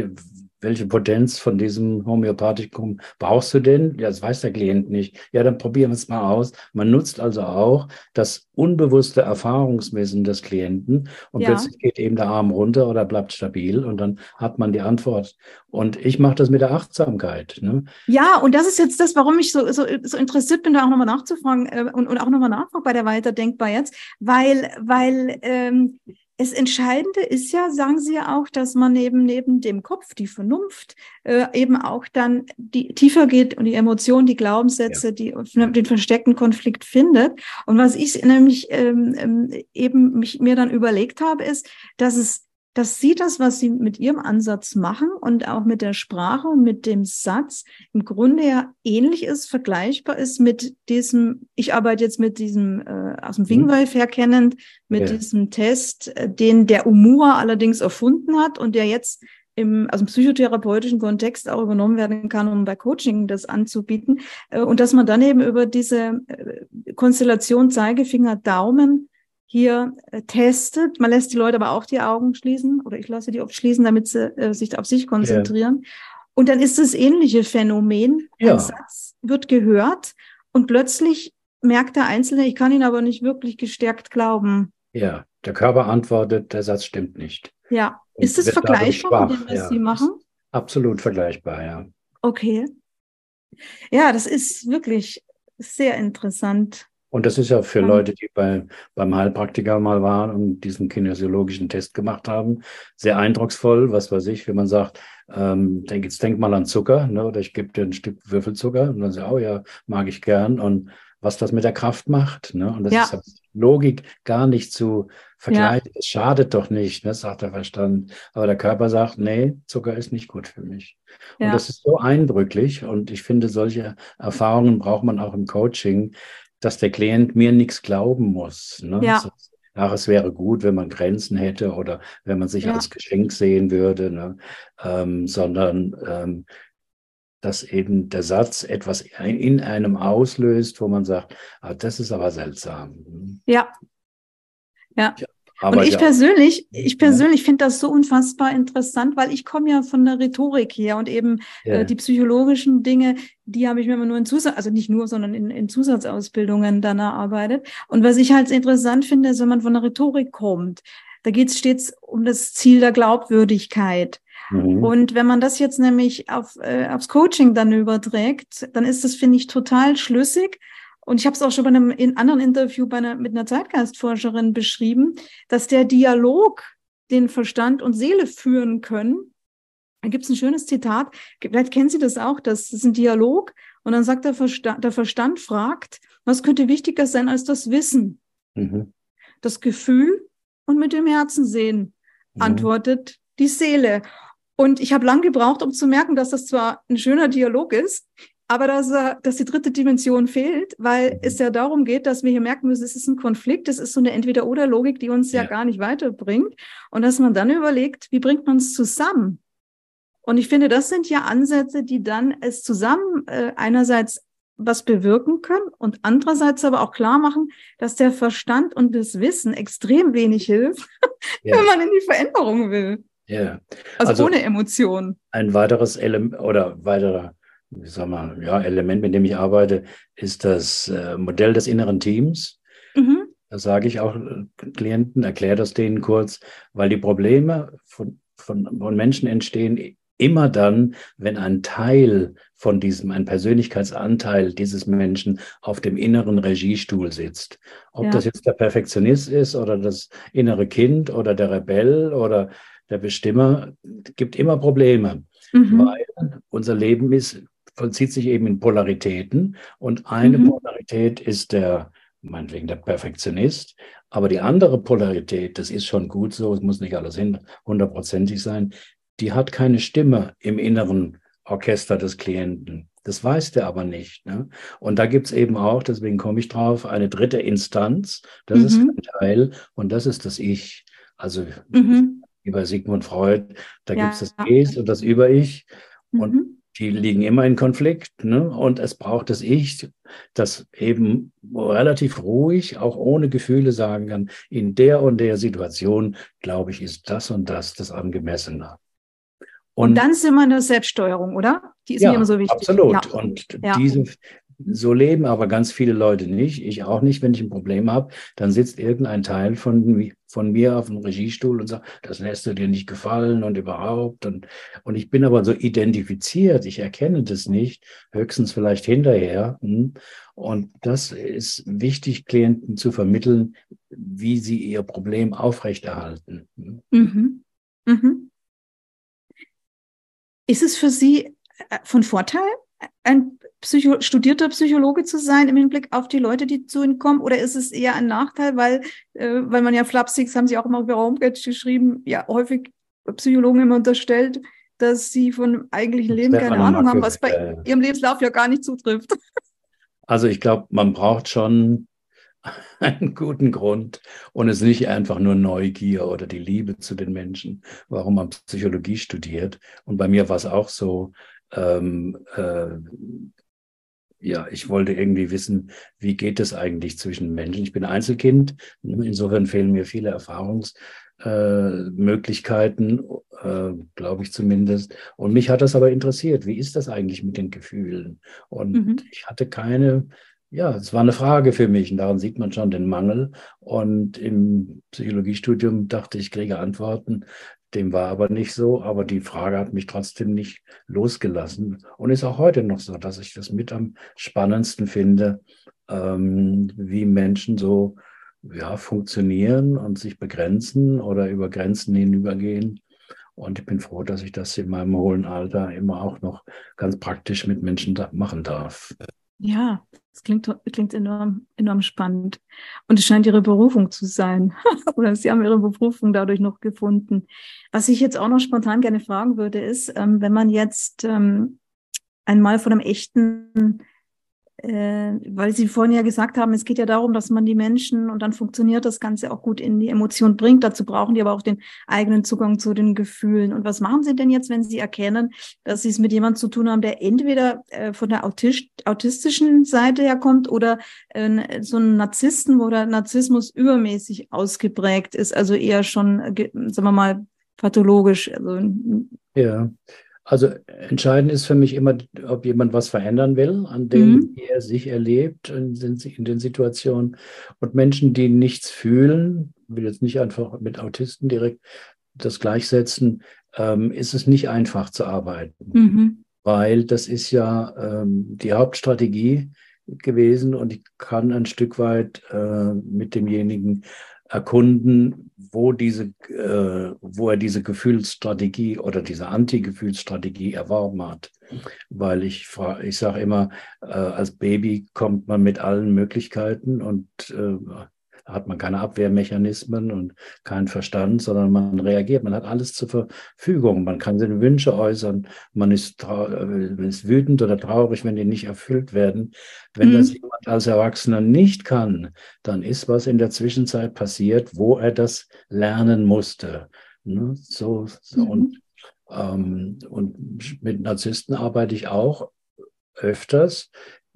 welche Potenz von diesem Homöopathikum brauchst du denn? Ja, das weiß der Klient nicht. Ja, dann probieren wir es mal aus. Man nutzt also auch das unbewusste Erfahrungswissen des Klienten und ja. plötzlich geht eben der Arm runter oder bleibt stabil und dann hat man die Antwort. Und ich mache das mit der Achtsamkeit. Ne? Ja, und das ist jetzt das, warum ich so, so, so interessiert bin, da auch nochmal nachzufragen äh, und, und auch nochmal nachfragen bei der Weiterdenkbar jetzt, weil, weil ähm, das Entscheidende ist ja, sagen Sie ja auch, dass man eben neben dem Kopf, die Vernunft, äh, eben auch dann die tiefer geht und die Emotionen, die Glaubenssätze, ja. die den versteckten Konflikt findet. Und was ich nämlich ähm, ähm, eben mich mir dann überlegt habe, ist, dass es dass sie das, was sie mit ihrem Ansatz machen und auch mit der Sprache und mit dem Satz im Grunde ja ähnlich ist, vergleichbar ist mit diesem, ich arbeite jetzt mit diesem äh, aus dem mhm. Wingwolf herkennend, mit ja. diesem Test, äh, den der Umura allerdings erfunden hat und der jetzt im also im psychotherapeutischen Kontext auch übernommen werden kann, um bei Coaching das anzubieten. Äh, und dass man dann eben über diese äh, Konstellation Zeigefinger, Daumen hier äh, testet. Man lässt die Leute aber auch die Augen schließen oder ich lasse die oft schließen, damit sie äh, sich auf sich konzentrieren. Ja. Und dann ist das ähnliche Phänomen. Ja. Ein Satz wird gehört und plötzlich merkt der Einzelne, ich kann ihn aber nicht wirklich gestärkt glauben. Ja, der Körper antwortet, der Satz stimmt nicht. Ja, und ist es vergleichbar mit dem, was ja, Sie machen? Absolut vergleichbar, ja. Okay. Ja, das ist wirklich sehr interessant. Und das ist ja für Leute, die bei, beim Heilpraktiker mal waren und diesen kinesiologischen Test gemacht haben, sehr eindrucksvoll. Was weiß ich, wenn man sagt, ähm, denk, jetzt denk mal an Zucker, ne, oder ich gebe dir ein Stück Würfelzucker und dann sagt, oh ja, mag ich gern. Und was das mit der Kraft macht. Ne? Und das Ja. ist halt Logik gar nicht zu vergleichen. Ja. Es schadet doch nicht, ne? sagt der Verstand. Aber der Körper sagt, nee, Zucker ist nicht gut für mich. Und Ja. das ist so eindrücklich. Und ich finde, solche Erfahrungen braucht man auch im Coaching, dass der Klient mir nichts glauben muss. Ne? Ja. So, ach, es wäre gut, wenn man Grenzen hätte oder wenn man sich Ja. als Geschenk sehen würde, ne? ähm, sondern ähm, dass eben der Satz etwas in einem auslöst, wo man sagt, ah, das ist aber seltsam. Ja. Ja. Aber und ich ja, persönlich, ich Ja. persönlich finde das so unfassbar interessant, weil ich komme ja von der Rhetorik her und eben ja, äh, die psychologischen Dinge, die habe ich mir immer nur in Zusatz, also nicht nur, sondern in, in Zusatzausbildungen dann erarbeitet. Und was ich halt interessant finde, ist, wenn man von der Rhetorik kommt, da geht es stets um das Ziel der Glaubwürdigkeit. mhm. Und wenn man das jetzt nämlich auf, äh, aufs Coaching dann überträgt, dann ist das, finde ich, total schlüssig. Und ich habe es auch schon bei einem in anderen Interview bei einer, mit einer Zeitgeistforscherin beschrieben, dass der Dialog den Verstand und Seele führen können. Da gibt es ein schönes Zitat, vielleicht kennen Sie das auch, das ist ein Dialog. Und dann sagt der Verstand, der Verstand fragt, was könnte wichtiger sein als das Wissen? Mhm. Das Gefühl und mit dem Herzen sehen Mhm. antwortet die Seele. Und ich habe lang gebraucht, um zu merken, dass das zwar ein schöner Dialog ist, aber dass, er, dass die dritte Dimension fehlt, weil Mhm. es ja darum geht, dass wir hier merken müssen, es ist ein Konflikt, es ist so eine Entweder-Oder-Logik, die uns ja. Ja. gar nicht weiterbringt. Und dass man dann überlegt, wie bringt man es zusammen? Und ich finde, das sind ja Ansätze, die dann es zusammen äh, einerseits was bewirken können und andererseits aber auch klar machen, dass der Verstand und das Wissen extrem wenig hilft, *laughs* Ja. wenn man in die Veränderung will. ja. Also, Also- ohne Emotionen. Ein weiteres Element oder weiterer, wie sag mal, ja, Element, mit dem ich arbeite, ist das äh, Modell des inneren Teams. Mhm. Das sage ich auch äh, Klienten, erkläre das denen kurz, weil die Probleme von, von, von Menschen entstehen immer dann, wenn ein Teil von diesem, ein Persönlichkeitsanteil dieses Menschen auf dem inneren Regiestuhl sitzt. Ob Ja. das jetzt der Perfektionist ist oder das innere Kind oder der Rebell oder der Bestimmer, gibt immer Probleme Mhm. weil unser Leben ist, vollzieht sich eben in Polaritäten und eine Mhm. Polarität ist der, meinetwegen der Perfektionist, aber die andere Polarität, das ist schon gut so, es muss nicht alles hundertprozentig sein, die hat keine Stimme im inneren Orchester des Klienten. Das weiß der aber nicht. Ne? Und da gibt es eben auch, deswegen komme ich drauf, eine dritte Instanz, das ist Mhm. ein Teil und das ist das Ich. Also Mhm. wie bei Sigmund Freud, da Ja. gibt es das Es und das Über-Ich und Mhm. Die liegen immer in Konflikt. Ne? Und es braucht das Ich, das eben relativ ruhig, auch ohne Gefühle sagen kann, in der und der Situation, glaube ich, ist das und das das Angemessene. Und dann sind wir in der Selbststeuerung, oder? Die ist ja, mir immer so wichtig. absolut. Ja. Und Ja. diese, so leben aber ganz viele Leute nicht. Ich auch nicht, wenn ich ein Problem habe, dann sitzt irgendein Teil von, von mir auf dem Regiestuhl und sagt, das lässt du dir nicht gefallen und überhaupt. Und, und ich bin aber so identifiziert, ich erkenne das nicht, höchstens vielleicht hinterher. hm. Und das ist wichtig, Klienten zu vermitteln, wie sie ihr Problem aufrechterhalten. hm. Mhm. Mhm. Ist es für Sie äh, von Vorteil, ein Psycho studierter Psychologe zu sein im Hinblick auf die Leute, die zu Ihnen kommen? Oder ist es eher ein Nachteil, weil, äh, weil man ja flapsig, haben Sie auch immer auf Ihrer Homepage geschrieben, ja häufig Psychologen immer unterstellt, dass sie von eigentlichen Leben keine Stefan Ahnung haben, Macke, was bei äh, ihrem Lebenslauf ja gar nicht zutrifft. *laughs* Also ich glaube, man braucht schon *laughs* einen guten Grund und es ist nicht einfach nur Neugier oder die Liebe zu den Menschen, warum man Psychologie studiert. Und bei mir war es auch so, ähm, äh, ja, ich wollte irgendwie wissen, wie geht es eigentlich zwischen Menschen. Ich bin Einzelkind, insofern fehlen mir viele Erfahrungsmöglichkeiten, äh, glaube ich zumindest. Und mich hat das aber interessiert, wie ist das eigentlich mit den Gefühlen? Und Mhm. ich hatte keine, ja, es war eine Frage für mich und daran sieht man schon den Mangel. Und im Psychologiestudium dachte ich, ich kriege Antworten. Dem war aber nicht so, aber die Frage hat mich trotzdem nicht losgelassen und ist auch heute noch so, dass ich das mit am spannendsten finde, ähm, wie Menschen so ja, funktionieren und sich begrenzen oder über Grenzen hinübergehen. Und ich bin froh, dass ich das in meinem hohen Alter immer auch noch ganz praktisch mit Menschen machen darf. Ja, das klingt, klingt enorm, enorm spannend. Und es scheint Ihre Berufung zu sein. *laughs* Oder Sie haben Ihre Berufung dadurch noch gefunden. Was ich jetzt auch noch spontan gerne fragen würde, ist, ähm, wenn man jetzt ähm, einmal von einem echten weil Sie vorhin ja gesagt haben, es geht ja darum, dass man die Menschen und dann funktioniert das Ganze auch gut in die Emotion bringt. Dazu brauchen die aber auch den eigenen Zugang zu den Gefühlen. Und was machen Sie denn jetzt, wenn Sie erkennen, dass Sie es mit jemandem zu tun haben, der entweder äh, von der autist autistischen Seite herkommt oder äh, so ein Narzissten, wo der Narzissmus übermäßig ausgeprägt ist, also eher schon, äh, sagen wir mal, pathologisch. Also, ja, also entscheidend ist für mich immer, ob jemand was verändern will, an dem mhm. er sich erlebt in, in, den Situationen. Und Menschen, die nichts fühlen, will jetzt nicht einfach mit Autisten direkt das gleichsetzen, ähm, ist es nicht einfach zu arbeiten. Mhm. Weil das ist ja ähm, die Hauptstrategie gewesen und ich kann ein Stück weit äh, mit demjenigen erkunden, wo, diese, äh, wo er diese Gefühlsstrategie oder diese Anti-Gefühlsstrategie erworben hat. Weil ich, ich sage immer, äh, als Baby kommt man mit allen Möglichkeiten und äh, hat man keine Abwehrmechanismen und keinen Verstand, sondern man reagiert. Man hat alles zur Verfügung. Man kann seine Wünsche äußern. Man ist, man ist wütend oder traurig, wenn die nicht erfüllt werden. Wenn mhm. das jemand als Erwachsener nicht kann, dann ist was in der Zwischenzeit passiert, wo er das lernen musste. Ne? So, so mhm. und, ähm, und mit Narzissten arbeite ich auch öfters,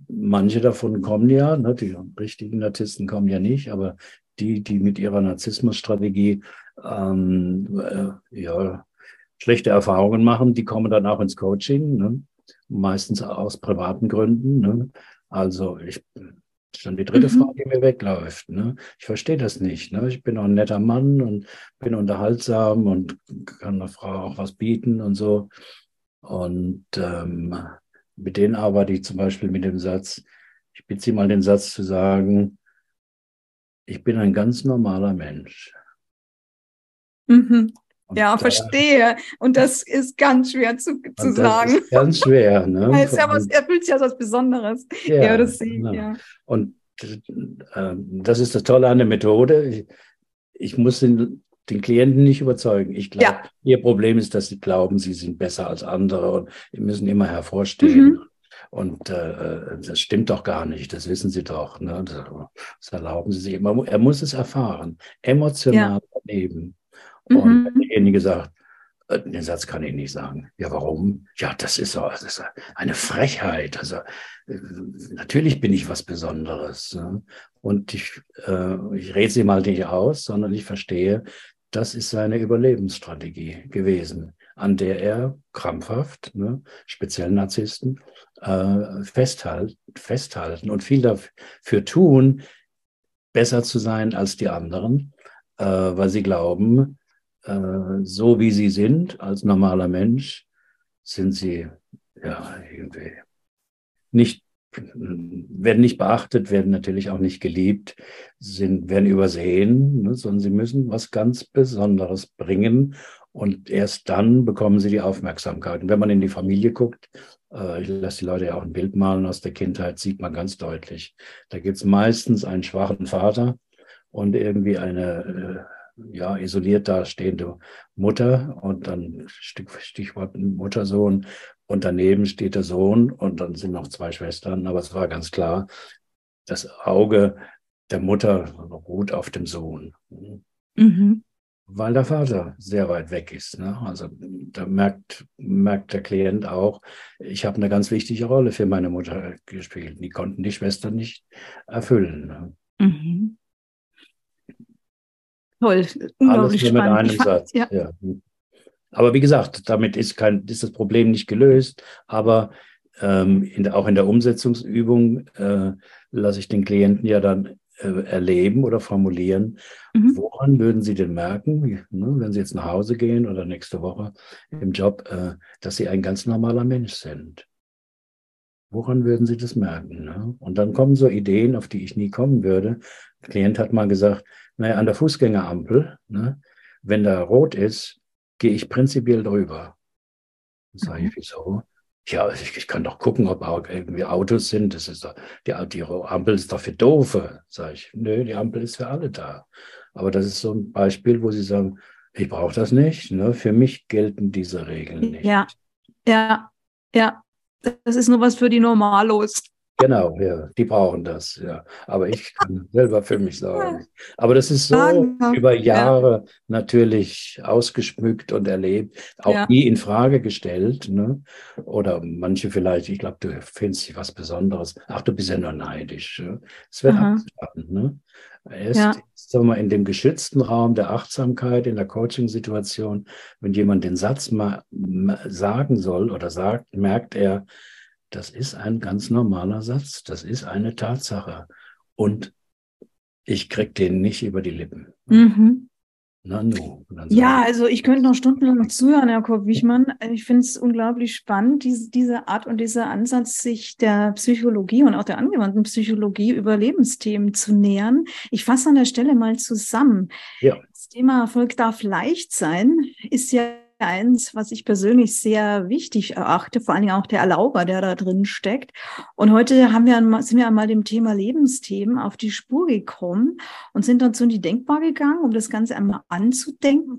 manche davon kommen ja, ne, die richtigen Narzissten kommen ja nicht, aber die, die mit ihrer Narzissmusstrategie ähm, äh, ja, schlechte Erfahrungen machen, die kommen dann auch ins Coaching, ne? meistens aus privaten Gründen. Ne? Also ich schon die dritte mhm. Frau, die mir wegläuft. Ne? Ich verstehe das nicht. Ne? Ich bin auch ein netter Mann und bin unterhaltsam und kann einer Frau auch was bieten und so. Und ähm, mit denen arbeite ich zum Beispiel mit dem Satz, ich bitte Sie mal den Satz zu sagen, ich bin ein ganz normaler Mensch. Mhm. Ja, verstehe. Und das ist ganz schwer zu, zu sagen. ganz schwer. Ne? *laughs* er, ist ja was, er fühlt sich ja was Besonderes. Ja, ja das sehe genau. ja. Und äh, das ist das Tolle an der Methode. Ich, ich muss den den Klienten nicht überzeugen. Ich glaube, ja. ihr Problem ist, dass sie glauben, sie sind besser als andere und sie müssen immer hervorstehen. Mhm. Und äh, das stimmt doch gar nicht, das wissen Sie doch. Ne? Das, erlauben Sie sich immer. Er muss es erfahren, emotional ja. erleben. Und mhm. derjenige sagt, äh, den Satz kann ich nicht sagen. Ja, warum? Ja, das ist, so, das ist eine Frechheit. Also äh, natürlich bin ich was Besonderes. Ne? Und ich, äh, ich rede sie mal nicht aus, sondern ich verstehe, das ist seine Überlebensstrategie gewesen, an der er krampfhaft, ne, speziell Narzissten, äh, festhalt, festhalten und viel dafür tun, besser zu sein als die anderen, äh, weil sie glauben, äh, so wie sie sind, als normaler Mensch, sind sie ja irgendwie nicht werden nicht beachtet, werden natürlich auch nicht geliebt, sind, werden übersehen, ne, sondern sie müssen was ganz Besonderes bringen und erst dann bekommen sie die Aufmerksamkeit. Und wenn man in die Familie guckt, äh, ich lasse die Leute ja auch ein Bild malen aus der Kindheit, sieht man ganz deutlich. Da gibt es meistens einen schwachen Vater und irgendwie eine äh, ja, isoliert dastehende Mutter und dann Stichwort Muttersohn und daneben steht der Sohn und dann sind noch zwei Schwestern, aber es war ganz klar, das Auge der Mutter ruht auf dem Sohn. Mhm. Weil der Vater sehr weit weg ist. Ne? Also da merkt, merkt der Klient auch, ich habe eine ganz wichtige Rolle für meine Mutter gespielt. Die konnten die Schwestern nicht erfüllen. Ne? Mhm. Toll, unglaublich Alles nur spannend. mit einem *laughs* Satz. Ja. ja. Aber wie gesagt, damit ist, kein, ist das Problem nicht gelöst. Aber ähm, in auch in der Umsetzungsübung äh, lasse ich den Klienten ja dann äh, erleben oder formulieren, mhm. woran würden Sie denn merken, ne, wenn Sie jetzt nach Hause gehen oder nächste Woche im Job, äh, dass Sie ein ganz normaler Mensch sind? Woran würden Sie das merken? Ne? Und dann kommen so Ideen, auf die ich nie kommen würde. Der Klient hat mal gesagt, naja, an der Fußgängerampel, ne, wenn da rot ist, gehe ich prinzipiell drüber. Sage ich, mhm. wieso? Ja, ich, ich, kann doch gucken, ob auch irgendwie Autos sind. Das ist doch, die, die Ampel ist doch für Doofe. Sag ich, nö, die Ampel ist für alle da. Aber das ist so ein Beispiel, wo sie sagen, ich brauche das nicht. Ne? Für mich gelten diese Regeln nicht. Ja, ja, ja. Das ist nur was für die Normalos. Genau, ja, die brauchen das, ja. Aber ich kann selber für mich *laughs* sagen. Aber das ist so über Jahre ja. natürlich ausgeschmückt und erlebt, auch ja. nie in Frage gestellt. Ne? Oder manche vielleicht, ich glaube, du findest was Besonderes. Ach, du bist ja nur neidisch. Es wird abgestanden. Ne? Erst, ja. sagen wir mal, in dem geschützten Raum der Achtsamkeit, in der Coaching-Situation, wenn jemand den Satz mal sagen soll oder sagt, merkt er, das ist ein ganz normaler Satz. Das ist eine Tatsache. Und ich krieg den nicht über die Lippen. Mhm. Na, no. Ja, also ich könnte noch stundenlang zuhören, Herr Kopp-Wichmann. Ich finde es unglaublich spannend, diese, diese Art und dieser Ansatz, sich der Psychologie und auch der angewandten Psychologie über Lebensthemen zu nähern. Ich fasse an der Stelle mal zusammen. Ja. Das Thema Erfolg darf leicht sein, ist ja eins, was ich persönlich sehr wichtig erachte, vor allen Dingen auch der Erlauber, der da drin steckt. Und heute haben wir, sind wir einmal dem Thema Lebensthemen auf die Spur gekommen und sind dazu in die Denkbar gegangen, um das Ganze einmal anzudenken.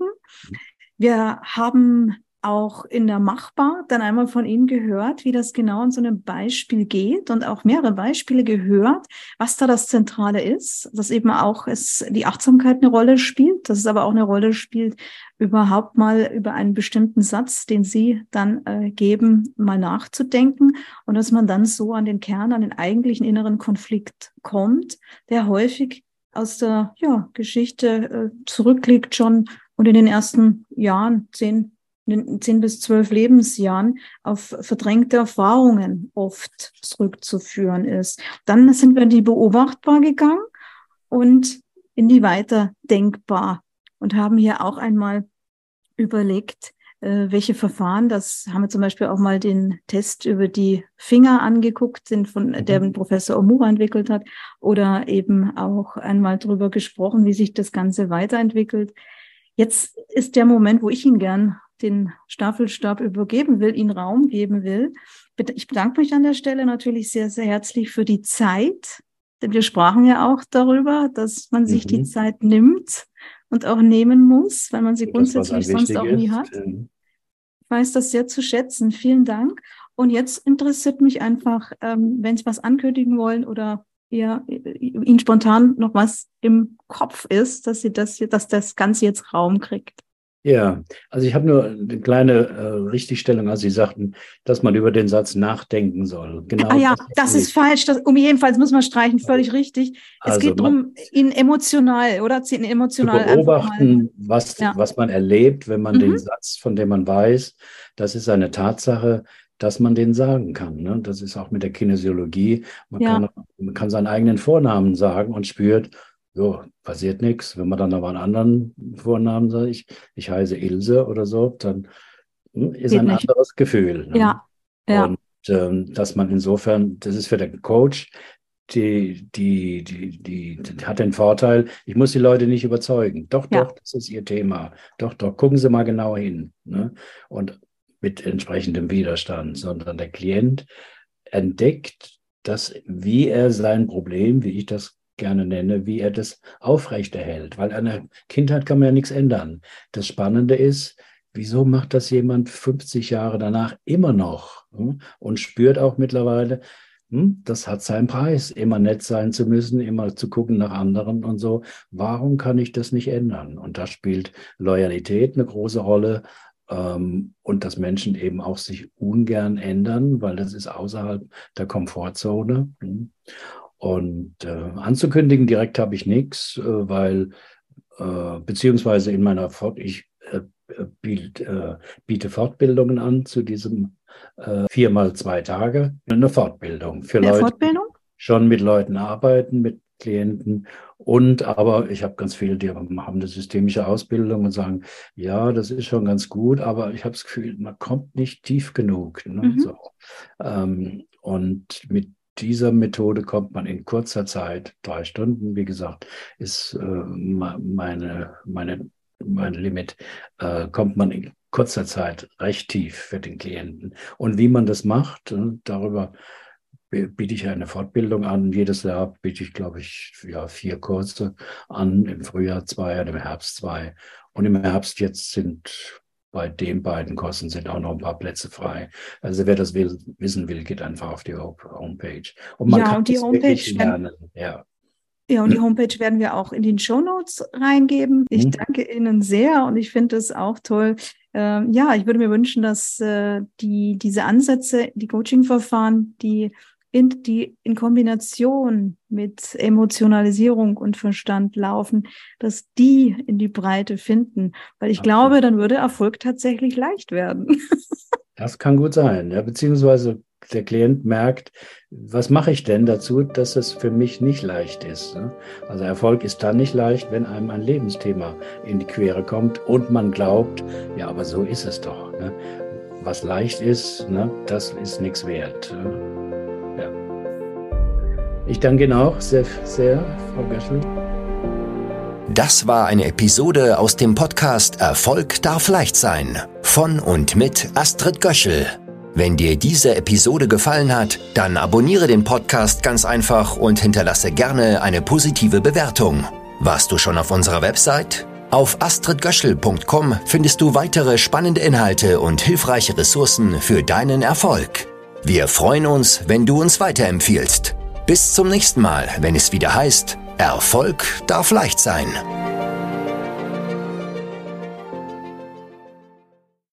Wir haben auch in der Machbar dann einmal von Ihnen gehört, wie das genau in so einem Beispiel geht und auch mehrere Beispiele gehört, was da das Zentrale ist, dass eben auch es die Achtsamkeit eine Rolle spielt, dass es aber auch eine Rolle spielt, überhaupt mal über einen bestimmten Satz, den Sie dann äh, geben, mal nachzudenken und dass man dann so an den Kern, an den eigentlichen inneren Konflikt kommt, der häufig aus der ja, Geschichte äh, zurückliegt schon und in den ersten Jahren, zehn, in den zehn bis zwölf Lebensjahren auf verdrängte Erfahrungen oft zurückzuführen ist. Dann sind wir in die beobachtbar gegangen und in die weiterdenkbar und haben hier auch einmal überlegt, äh, welche Verfahren, das haben wir zum Beispiel auch mal den Test über die Finger angeguckt, den von mhm. der Professor Omura entwickelt hat, oder eben auch einmal darüber gesprochen, wie sich das Ganze weiterentwickelt. Jetzt ist der Moment, wo ich Ihnen gern den Staffelstab übergeben will, Ihnen Raum geben will. Ich bedanke mich an der Stelle natürlich sehr, sehr herzlich für die Zeit, denn wir sprachen ja auch darüber, dass man sich mhm. die Zeit nimmt und auch nehmen muss, weil man sie grundsätzlich sonst auch nie hat. Ich weiß das sehr zu schätzen. Vielen Dank. Und jetzt interessiert mich einfach, ähm, wenn Sie was ankündigen wollen oder ihr, Ihnen spontan noch was im Kopf ist, dass Sie das, dass das Ganze jetzt Raum kriegt. Ja, also ich habe nur eine kleine äh, Richtigstellung, als Sie sagten, dass man über den Satz nachdenken soll. Genau. Ah ja, das, das ist falsch. Das, um jedenfalls muss man streichen, völlig richtig. Es also geht darum, ihn emotional, oder? Ihn emotional zu beobachten, was, ja. was man erlebt, wenn man mhm. den Satz, von dem man weiß, das ist eine Tatsache, dass man den sagen kann. Ne? Das ist auch mit der Kinesiologie. Man, ja. kann, man kann seinen eigenen Vornamen sagen und spürt, ja, passiert nichts. Wenn man dann aber einen anderen Vornamen sagt, ich, ich heiße Ilse oder so, dann hm, ist Geht ein nicht. anderes Gefühl. Ne? Ja. ja. Und ähm, dass man insofern, das ist für den Coach, die, die, die, die, die, hat den Vorteil, ich muss die Leute nicht überzeugen. Doch, ja. doch, das ist ihr Thema. Doch, doch, gucken Sie mal genau hin. Ne? Und mit entsprechendem Widerstand, sondern der Klient entdeckt, dass wie er sein Problem, wie ich das gerne nenne, wie er das aufrechterhält. Weil an der Kindheit kann man ja nichts ändern. Das Spannende ist, wieso macht das jemand 50 Jahre danach immer noch hm? und spürt auch mittlerweile, hm, das hat seinen Preis, immer nett sein zu müssen, immer zu gucken nach anderen und so. Warum kann ich das nicht ändern? Und da spielt Loyalität eine große Rolle. Ähm, und dass Menschen eben auch sich ungern ändern, weil das ist außerhalb der Komfortzone. Und äh, anzukündigen direkt habe ich nichts, äh, weil äh, beziehungsweise in meiner Fort ich äh, äh, biet, äh, biete Fortbildungen an zu diesem viermal zwei Tage eine Fortbildung für Der Leute, Fortbildung? schon mit Leuten arbeiten, mit Klienten und aber ich habe ganz viele, die haben eine systemische Ausbildung und sagen, ja, das ist schon ganz gut, aber ich habe das Gefühl, man kommt nicht tief genug. Ne? Mhm. So. Ähm, und mit dieser Methode kommt man in kurzer Zeit, drei Stunden, wie gesagt, ist äh, meine, meine, mein Limit, äh, kommt man in kurzer Zeit recht tief für den Klienten. Und wie man das macht, äh, darüber biete ich eine Fortbildung an. Jedes Jahr biete ich, glaube ich, ja, vier Kurse an. Im Frühjahr zwei und im Herbst zwei. Und im Herbst jetzt sind bei den beiden Kursen sind auch noch ein paar Plätze frei. Also wer das will, wissen will, geht einfach auf die Homepage. Und man ja, kann und die Homepage lernen. Ja. Ja, und die Homepage werden wir auch in den Show Notes reingeben. Ich mhm. danke Ihnen sehr und ich finde es auch toll. Ähm, ja, ich würde mir wünschen, dass äh, die, diese Ansätze, die Coaching-Verfahren, die in, die in Kombination mit Emotionalisierung und Verstand laufen, dass die in die Breite finden. Weil ich Absolut. glaube, dann würde Erfolg tatsächlich leicht werden. *laughs* Das kann gut sein, ja, beziehungsweise der Klient merkt, was mache ich denn dazu, dass es für mich nicht leicht ist. Ne? Also Erfolg ist dann nicht leicht, wenn einem ein Lebensthema in die Quere kommt und man glaubt, ja, aber so ist es doch. Ne? Was leicht ist, ne, das ist nichts wert. Ich danke Ihnen auch sehr, sehr, Frau Göschel. Das war eine Episode aus dem Podcast Erfolg darf leicht sein von und mit Astrid Göschel. Wenn dir diese Episode gefallen hat, dann abonniere den Podcast ganz einfach und hinterlasse gerne eine positive Bewertung. Warst du schon auf unserer Website? Auf astridgöschel.com findest du weitere spannende Inhalte und hilfreiche Ressourcen für deinen Erfolg. Wir freuen uns, wenn du uns weiterempfiehlst. Bis zum nächsten Mal, wenn es wieder heißt, Erfolg darf leicht sein.